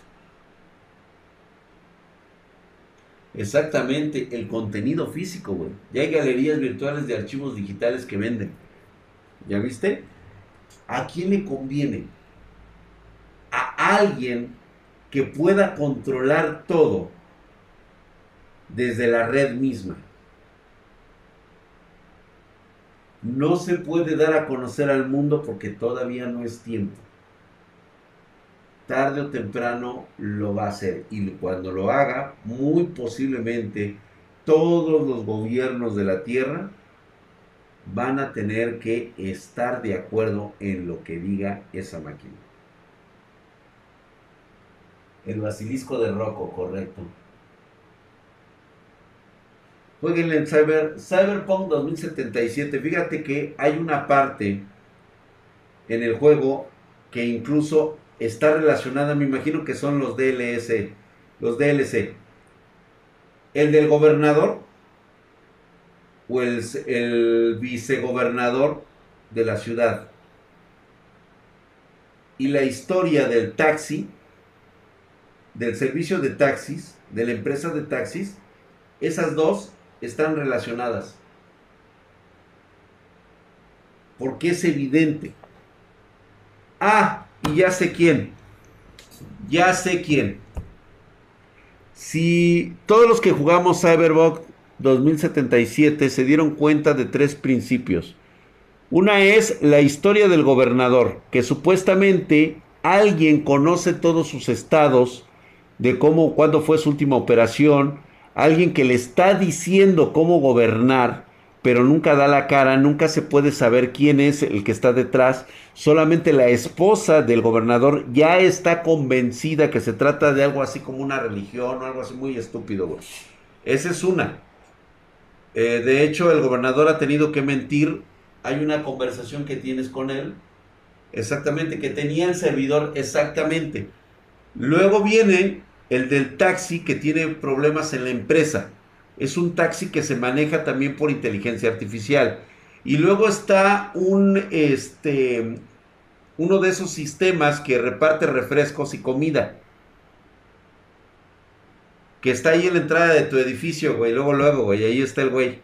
Exactamente, el contenido físico, güey. Ya hay galerías virtuales de archivos digitales que venden. ¿Ya viste? ¿A quién le conviene? A alguien que pueda controlar todo desde la red misma. No se puede dar a conocer al mundo porque todavía no es tiempo tarde o temprano lo va a hacer. Y cuando lo haga, muy posiblemente todos los gobiernos de la Tierra van a tener que estar de acuerdo en lo que diga esa máquina. El basilisco de Rocco, correcto. Jueguen en Cyber, Cyberpunk 2077. Fíjate que hay una parte en el juego que incluso está relacionada, me imagino que son los DLS, los DLC. El del gobernador o el, el vicegobernador de la ciudad. Y la historia del taxi, del servicio de taxis, de la empresa de taxis, esas dos están relacionadas. Porque es evidente. Ah, y ya sé quién. Ya sé quién. Si todos los que jugamos Cyberbox 2077 se dieron cuenta de tres principios. Una es la historia del gobernador, que supuestamente alguien conoce todos sus estados, de cómo, cuándo fue su última operación, alguien que le está diciendo cómo gobernar, pero nunca da la cara, nunca se puede saber quién es el que está detrás. Solamente la esposa del gobernador ya está convencida que se trata de algo así como una religión o algo así muy estúpido. Esa es una. Eh, de hecho, el gobernador ha tenido que mentir. Hay una conversación que tienes con él. Exactamente, que tenía el servidor exactamente. Luego viene el del taxi que tiene problemas en la empresa es un taxi que se maneja también por inteligencia artificial. Y luego está un, este, uno de esos sistemas que reparte refrescos y comida. Que está ahí en la entrada de tu edificio, güey. Luego, luego, güey. Ahí está el güey.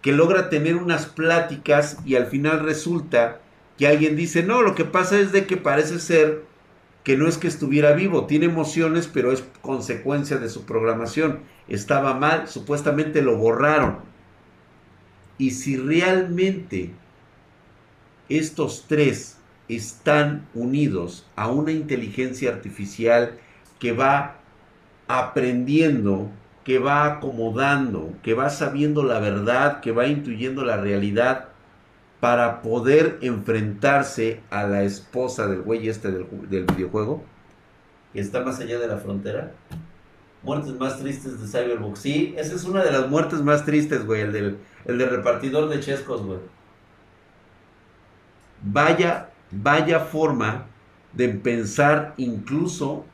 Que logra tener unas pláticas y al final resulta que alguien dice, no, lo que pasa es de que parece ser que no es que estuviera vivo, tiene emociones, pero es consecuencia de su programación. Estaba mal, supuestamente lo borraron. Y si realmente estos tres están unidos a una inteligencia artificial que va aprendiendo, que va acomodando, que va sabiendo la verdad, que va intuyendo la realidad, para poder enfrentarse a la esposa del güey este del, videojuego, que está más allá de la frontera. Muertes más tristes de Cyberbook. Sí, esa es una de las muertes más tristes, güey, el del, el del repartidor de chescos, güey. Vaya, vaya forma de pensar incluso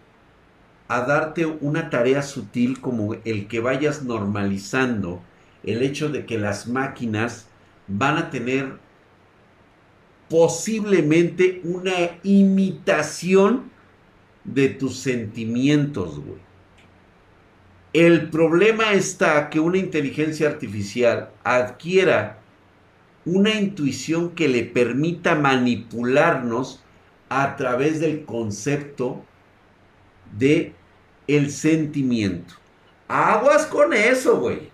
a darte una tarea sutil como el que vayas normalizando el hecho de que las máquinas van a tener posiblemente una imitación de tus sentimientos, güey. El problema está que una inteligencia artificial adquiera una intuición que le permita manipularnos a través del concepto de el sentimiento. Aguas con eso, güey.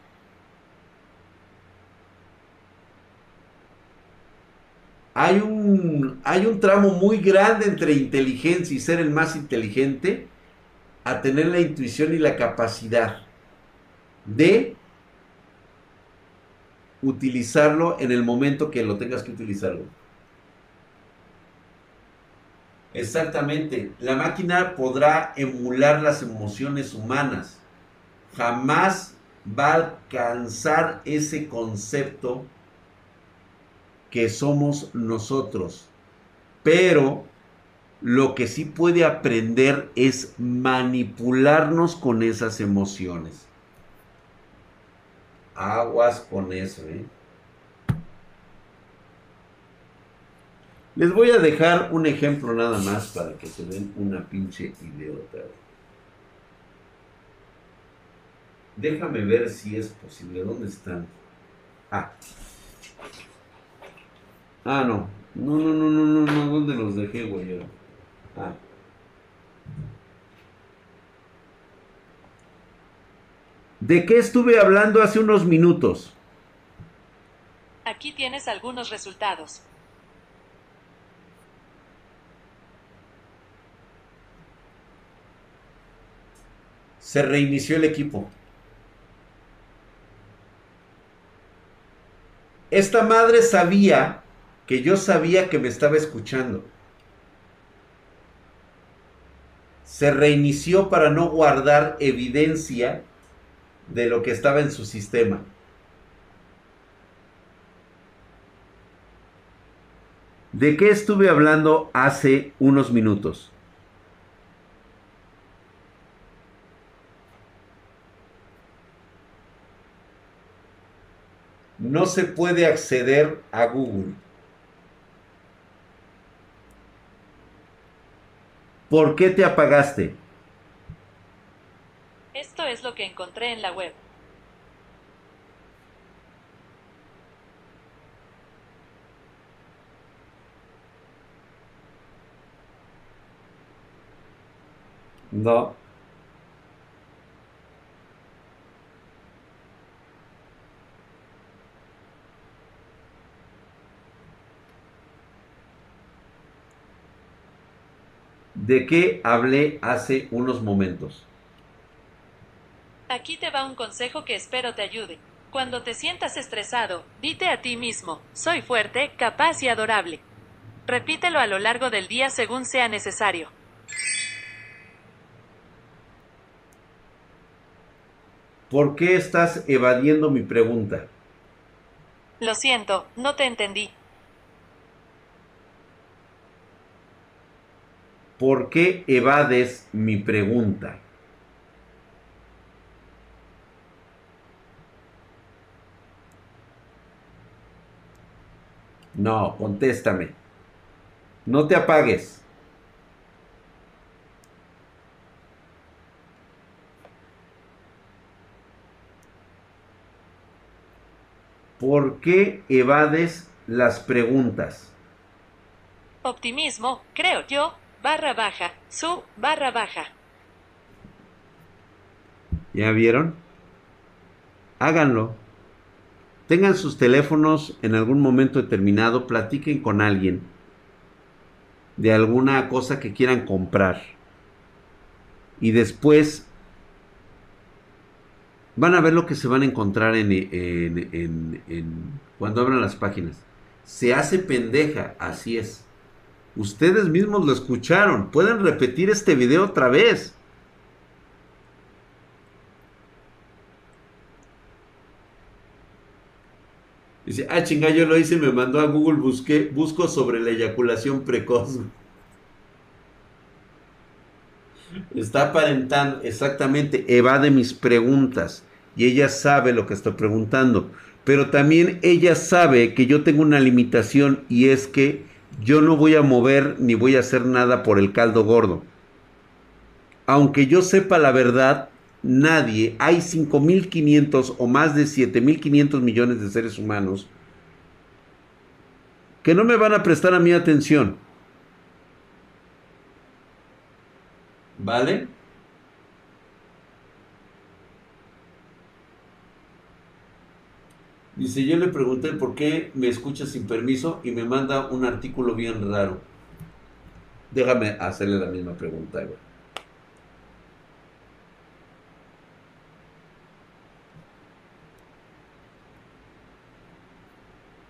Hay un, hay un tramo muy grande entre inteligencia y ser el más inteligente a tener la intuición y la capacidad de utilizarlo en el momento que lo tengas que utilizarlo. Exactamente, la máquina podrá emular las emociones humanas, jamás va a alcanzar ese concepto que somos nosotros. Pero lo que sí puede aprender es manipularnos con esas emociones. Aguas con eso, ¿eh? Les voy a dejar un ejemplo nada más para que se den una pinche idiota. Déjame ver si es posible. ¿Dónde están? Ah, Ah, no. No, no, no, no, no, no. ¿Dónde los dejé, güey? Ah. ¿De qué estuve hablando hace unos minutos? Aquí tienes algunos resultados. Se reinició el equipo. Esta madre sabía que yo sabía que me estaba escuchando. Se reinició para no guardar evidencia de lo que estaba en su sistema. ¿De qué estuve hablando hace unos minutos? no se puede acceder a Google. ¿Por qué te apagaste? Esto es lo que encontré en la web. No. ¿De qué hablé hace unos momentos? Aquí te va un consejo que espero te ayude. Cuando te sientas estresado, dite a ti mismo, soy fuerte, capaz y adorable. Repítelo a lo largo del día según sea necesario. ¿Por qué estás evadiendo mi pregunta? Lo siento, no te entendí. ¿Por qué evades mi pregunta? No, contéstame. No te apagues. ¿Por qué evades las preguntas? Optimismo, creo yo, barra baja, su, barra baja. ¿Ya vieron? Háganlo. Tengan sus teléfonos en algún momento determinado, platiquen con alguien de alguna cosa que quieran comprar. Y después van a ver lo que se van a encontrar en, en- cuando abran las páginas. Se hace pendeja, así es. Ustedes mismos lo escucharon. Pueden repetir este video otra vez. Dice, ah, chinga, yo lo hice me mandó a Google, busqué, busco sobre la eyaculación precoz. Está aparentando, exactamente, evade mis preguntas. Y ella sabe lo que estoy preguntando. Pero también ella sabe que yo tengo una limitación y es que yo no voy a mover ni voy a hacer nada por el caldo gordo. Aunque yo sepa la verdad, nadie, hay 5.500 o más de 7.500 millones de seres humanos que no me van a prestar a mi atención. ¿Vale? Dice, yo le pregunté por qué me escucha sin permiso y me manda un artículo bien raro. Déjame hacerle la misma pregunta, güey.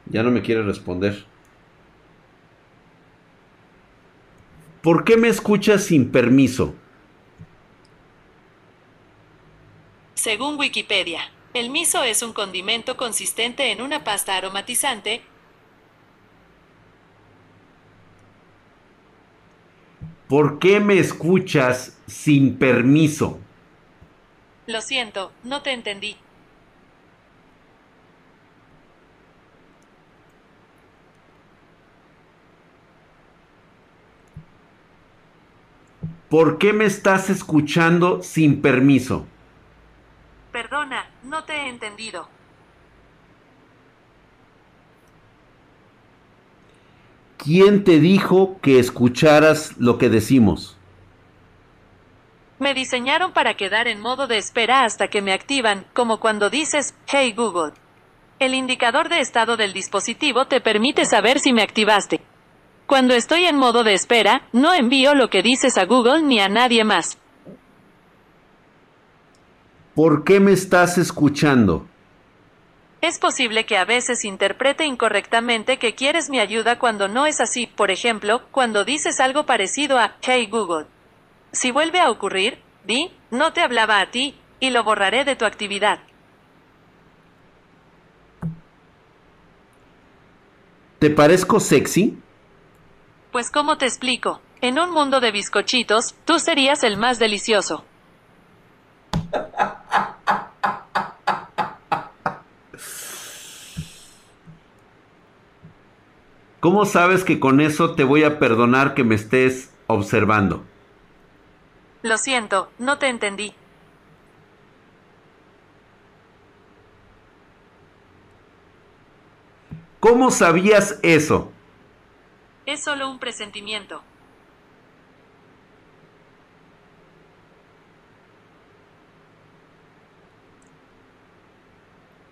Ya no me quiere responder. ¿Por qué me escuchas sin permiso? Según Wikipedia, el miso es un condimento consistente en una pasta aromatizante ¿Por qué me escuchas sin permiso? Lo siento, no te entendí. ¿Por qué me estás escuchando sin permiso? Perdona, no te he entendido. ¿Quién te dijo que escucharas lo que decimos? Me diseñaron para quedar en modo de espera hasta que me activan, como cuando dices, Hey Google. El indicador de estado del dispositivo te permite saber si me activaste. Cuando estoy en modo de espera, no envío lo que dices a Google ni a nadie más. ¿Por qué me estás escuchando? Es posible que a veces interprete incorrectamente que quieres mi ayuda cuando no es así, por ejemplo, cuando dices algo parecido a Hey Google. Si vuelve a ocurrir, di, no te hablaba a ti, y lo borraré de tu actividad. ¿Te parezco sexy? Pues ¿cómo te explico? En un mundo de bizcochitos, tú serías el más delicioso. ¿Cómo sabes que con eso te voy a perdonar que me estés observando? Lo siento, no te entendí. ¿Cómo sabías eso? Es solo un presentimiento.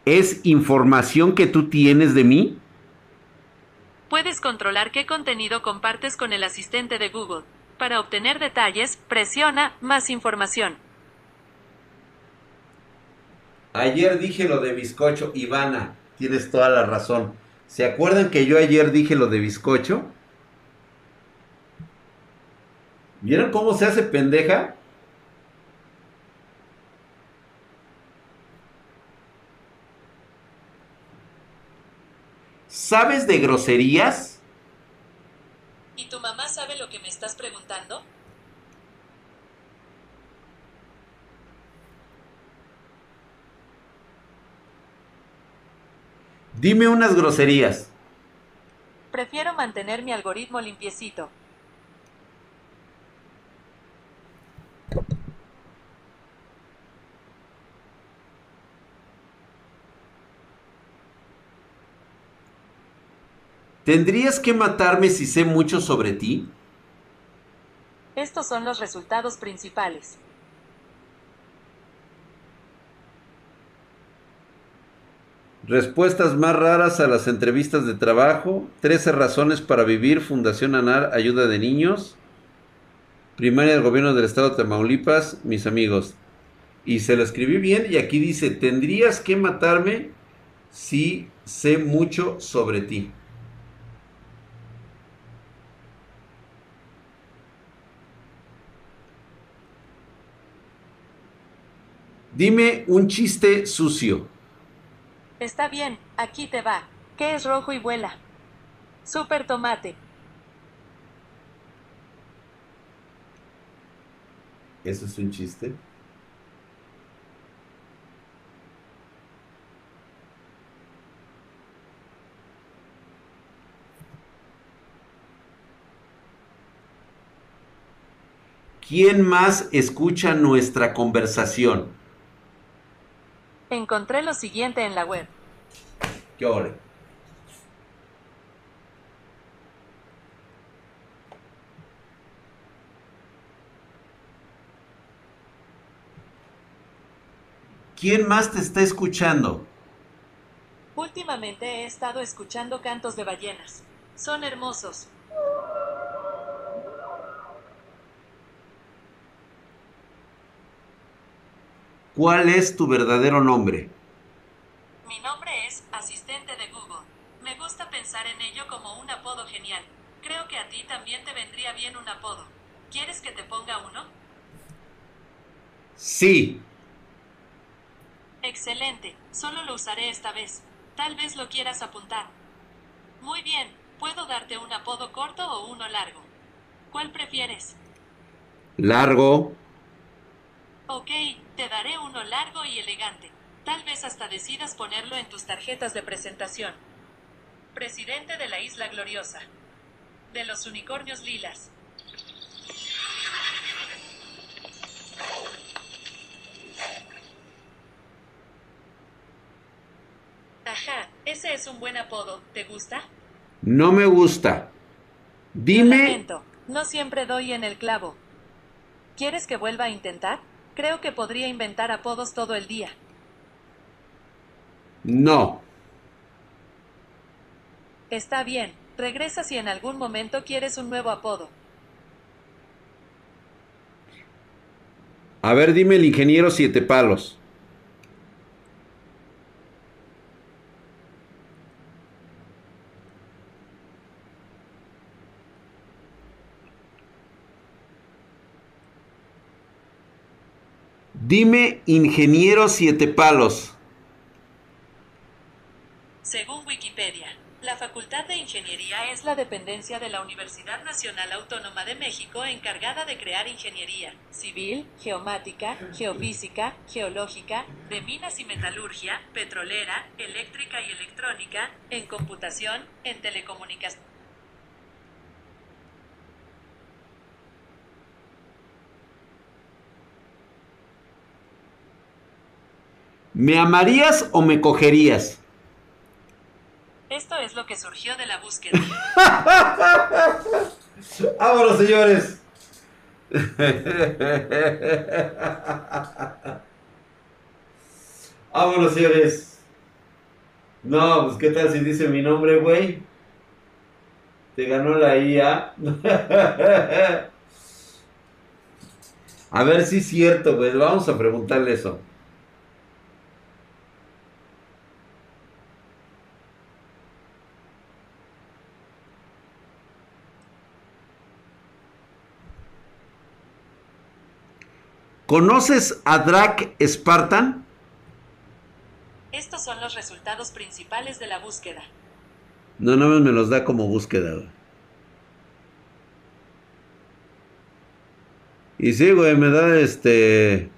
¿Es información que tú tienes de mí? Puedes controlar qué contenido compartes con el asistente de Google. Para obtener detalles, presiona Más información. Ayer dije lo de bizcocho, Ivana, tienes toda la razón. ¿Se acuerdan que yo ayer dije lo de bizcocho? ¿Vieron cómo se hace pendeja? ¿Sabes de groserías? ¿Y tu mamá sabe lo que me estás preguntando? Dime unas groserías. Prefiero mantener mi algoritmo limpiecito. ¿Tendrías que matarme si sé mucho sobre ti? Estos son los resultados principales. Respuestas más raras a las entrevistas de trabajo. 13 razones para vivir. Fundación ANAR, ayuda de niños. Primaria del gobierno del estado de Tamaulipas, mis amigos. Y se lo escribí bien y aquí dice, tendrías que matarme si sé mucho sobre ti. Dime un chiste sucio. Está bien, aquí te va. ¿Qué es rojo y vuela? Super tomate. ¿Eso es un chiste? ¿Quién más escucha nuestra conversación? Encontré lo siguiente en la web. ¿Qué? ¿Quién más te está escuchando? Últimamente he estado escuchando cantos de ballenas. Son hermosos. ¿Cuál es tu verdadero nombre? Mi nombre es asistente de Google. Me gusta pensar en ello como un apodo genial. Creo que a ti también te vendría bien un apodo. ¿Quieres que te ponga uno? Sí. Excelente. Solo lo usaré esta vez. Tal vez lo quieras apuntar. Muy bien. Puedo darte un apodo corto o uno largo. ¿Cuál prefieres? Largo. Ok, te daré uno largo y elegante. Tal vez hasta decidas ponerlo en tus tarjetas de presentación. Presidente de la Isla Gloriosa. De los unicornios lilas. Ajá, ese es un buen apodo. ¿Te gusta? No me gusta. Dime. lamento, no siempre doy en el clavo. ¿Quieres que vuelva a intentar? Creo que podría inventar apodos todo el día. No. Está bien, regresa si en algún momento quieres un nuevo apodo. A ver, dime el ingeniero Siete Palos. Dime ingeniero Siete Palos. Según Wikipedia, la Facultad de Ingeniería es la dependencia de la Universidad Nacional Autónoma de México encargada de crear ingeniería civil, geomática, geofísica, geológica, de minas y metalurgia, petrolera, eléctrica y electrónica, en computación, en telecomunicaciones. ¿Me amarías o me cogerías? Esto es lo que surgió de la búsqueda. Vámonos, señores. Vámonos, señores. No, pues qué tal si dice mi nombre, güey. Te ganó la IA. A ver si es cierto, güey. Vamos a preguntarle eso. ¿Conoces a Drac Spartan? Estos son los resultados principales de la búsqueda. No, no me los da como búsqueda, güey. Y sí, güey, me da este.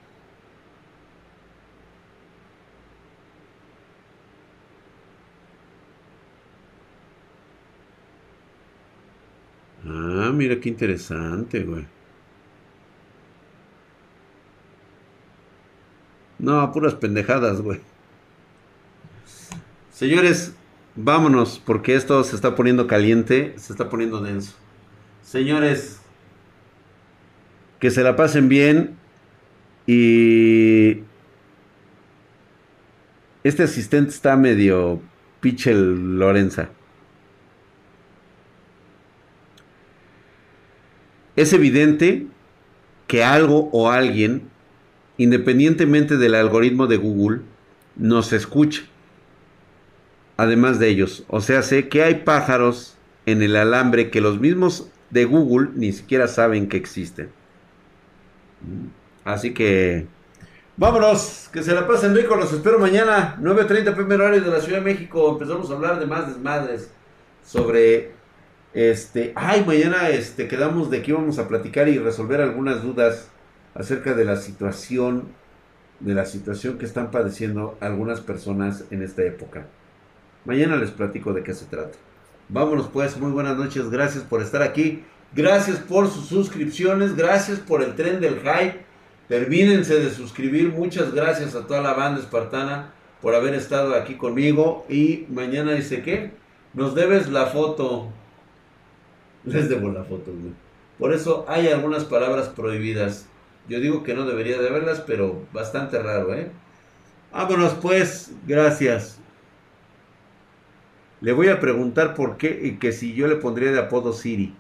Ah, mira qué interesante, güey. No, puras pendejadas, güey. Señores, vámonos, porque esto se está poniendo caliente, se está poniendo denso. Señores, que se la pasen bien y este asistente está medio pichel Lorenza. Es evidente que algo o alguien, independientemente del algoritmo de Google, nos escucha. Además de ellos, o sea, sé que hay pájaros en el alambre que los mismos de Google ni siquiera saben que existen. Así que vámonos, que se la pasen rico, los espero mañana, 9.30 primer horario de la Ciudad de México. Empezamos a hablar de más desmadres sobre este, ay, mañana este quedamos de que íbamos a platicar y resolver algunas dudas acerca de la situación de la situación que están padeciendo algunas personas en esta época. Mañana les platico de qué se trata. Vámonos pues, muy buenas noches, gracias por estar aquí. Gracias por sus suscripciones, gracias por el tren del hype. Termínense de suscribir. Muchas gracias a toda la banda espartana por haber estado aquí conmigo. Y mañana dice que nos debes la foto. Les debo la foto, güey. Por eso hay algunas palabras prohibidas. Yo digo que no debería de verlas, pero bastante raro, ¿eh? Vámonos pues, gracias. Le voy a preguntar por qué y que si yo le pondría de apodo Siri.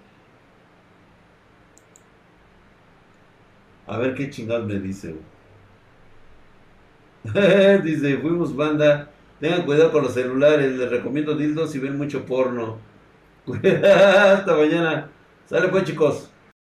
A ver qué chingados me dice. dice, fuimos banda. Tengan cuidado con los celulares. Les recomiendo dildos si ven mucho porno. Hasta mañana. Sale pues chicos.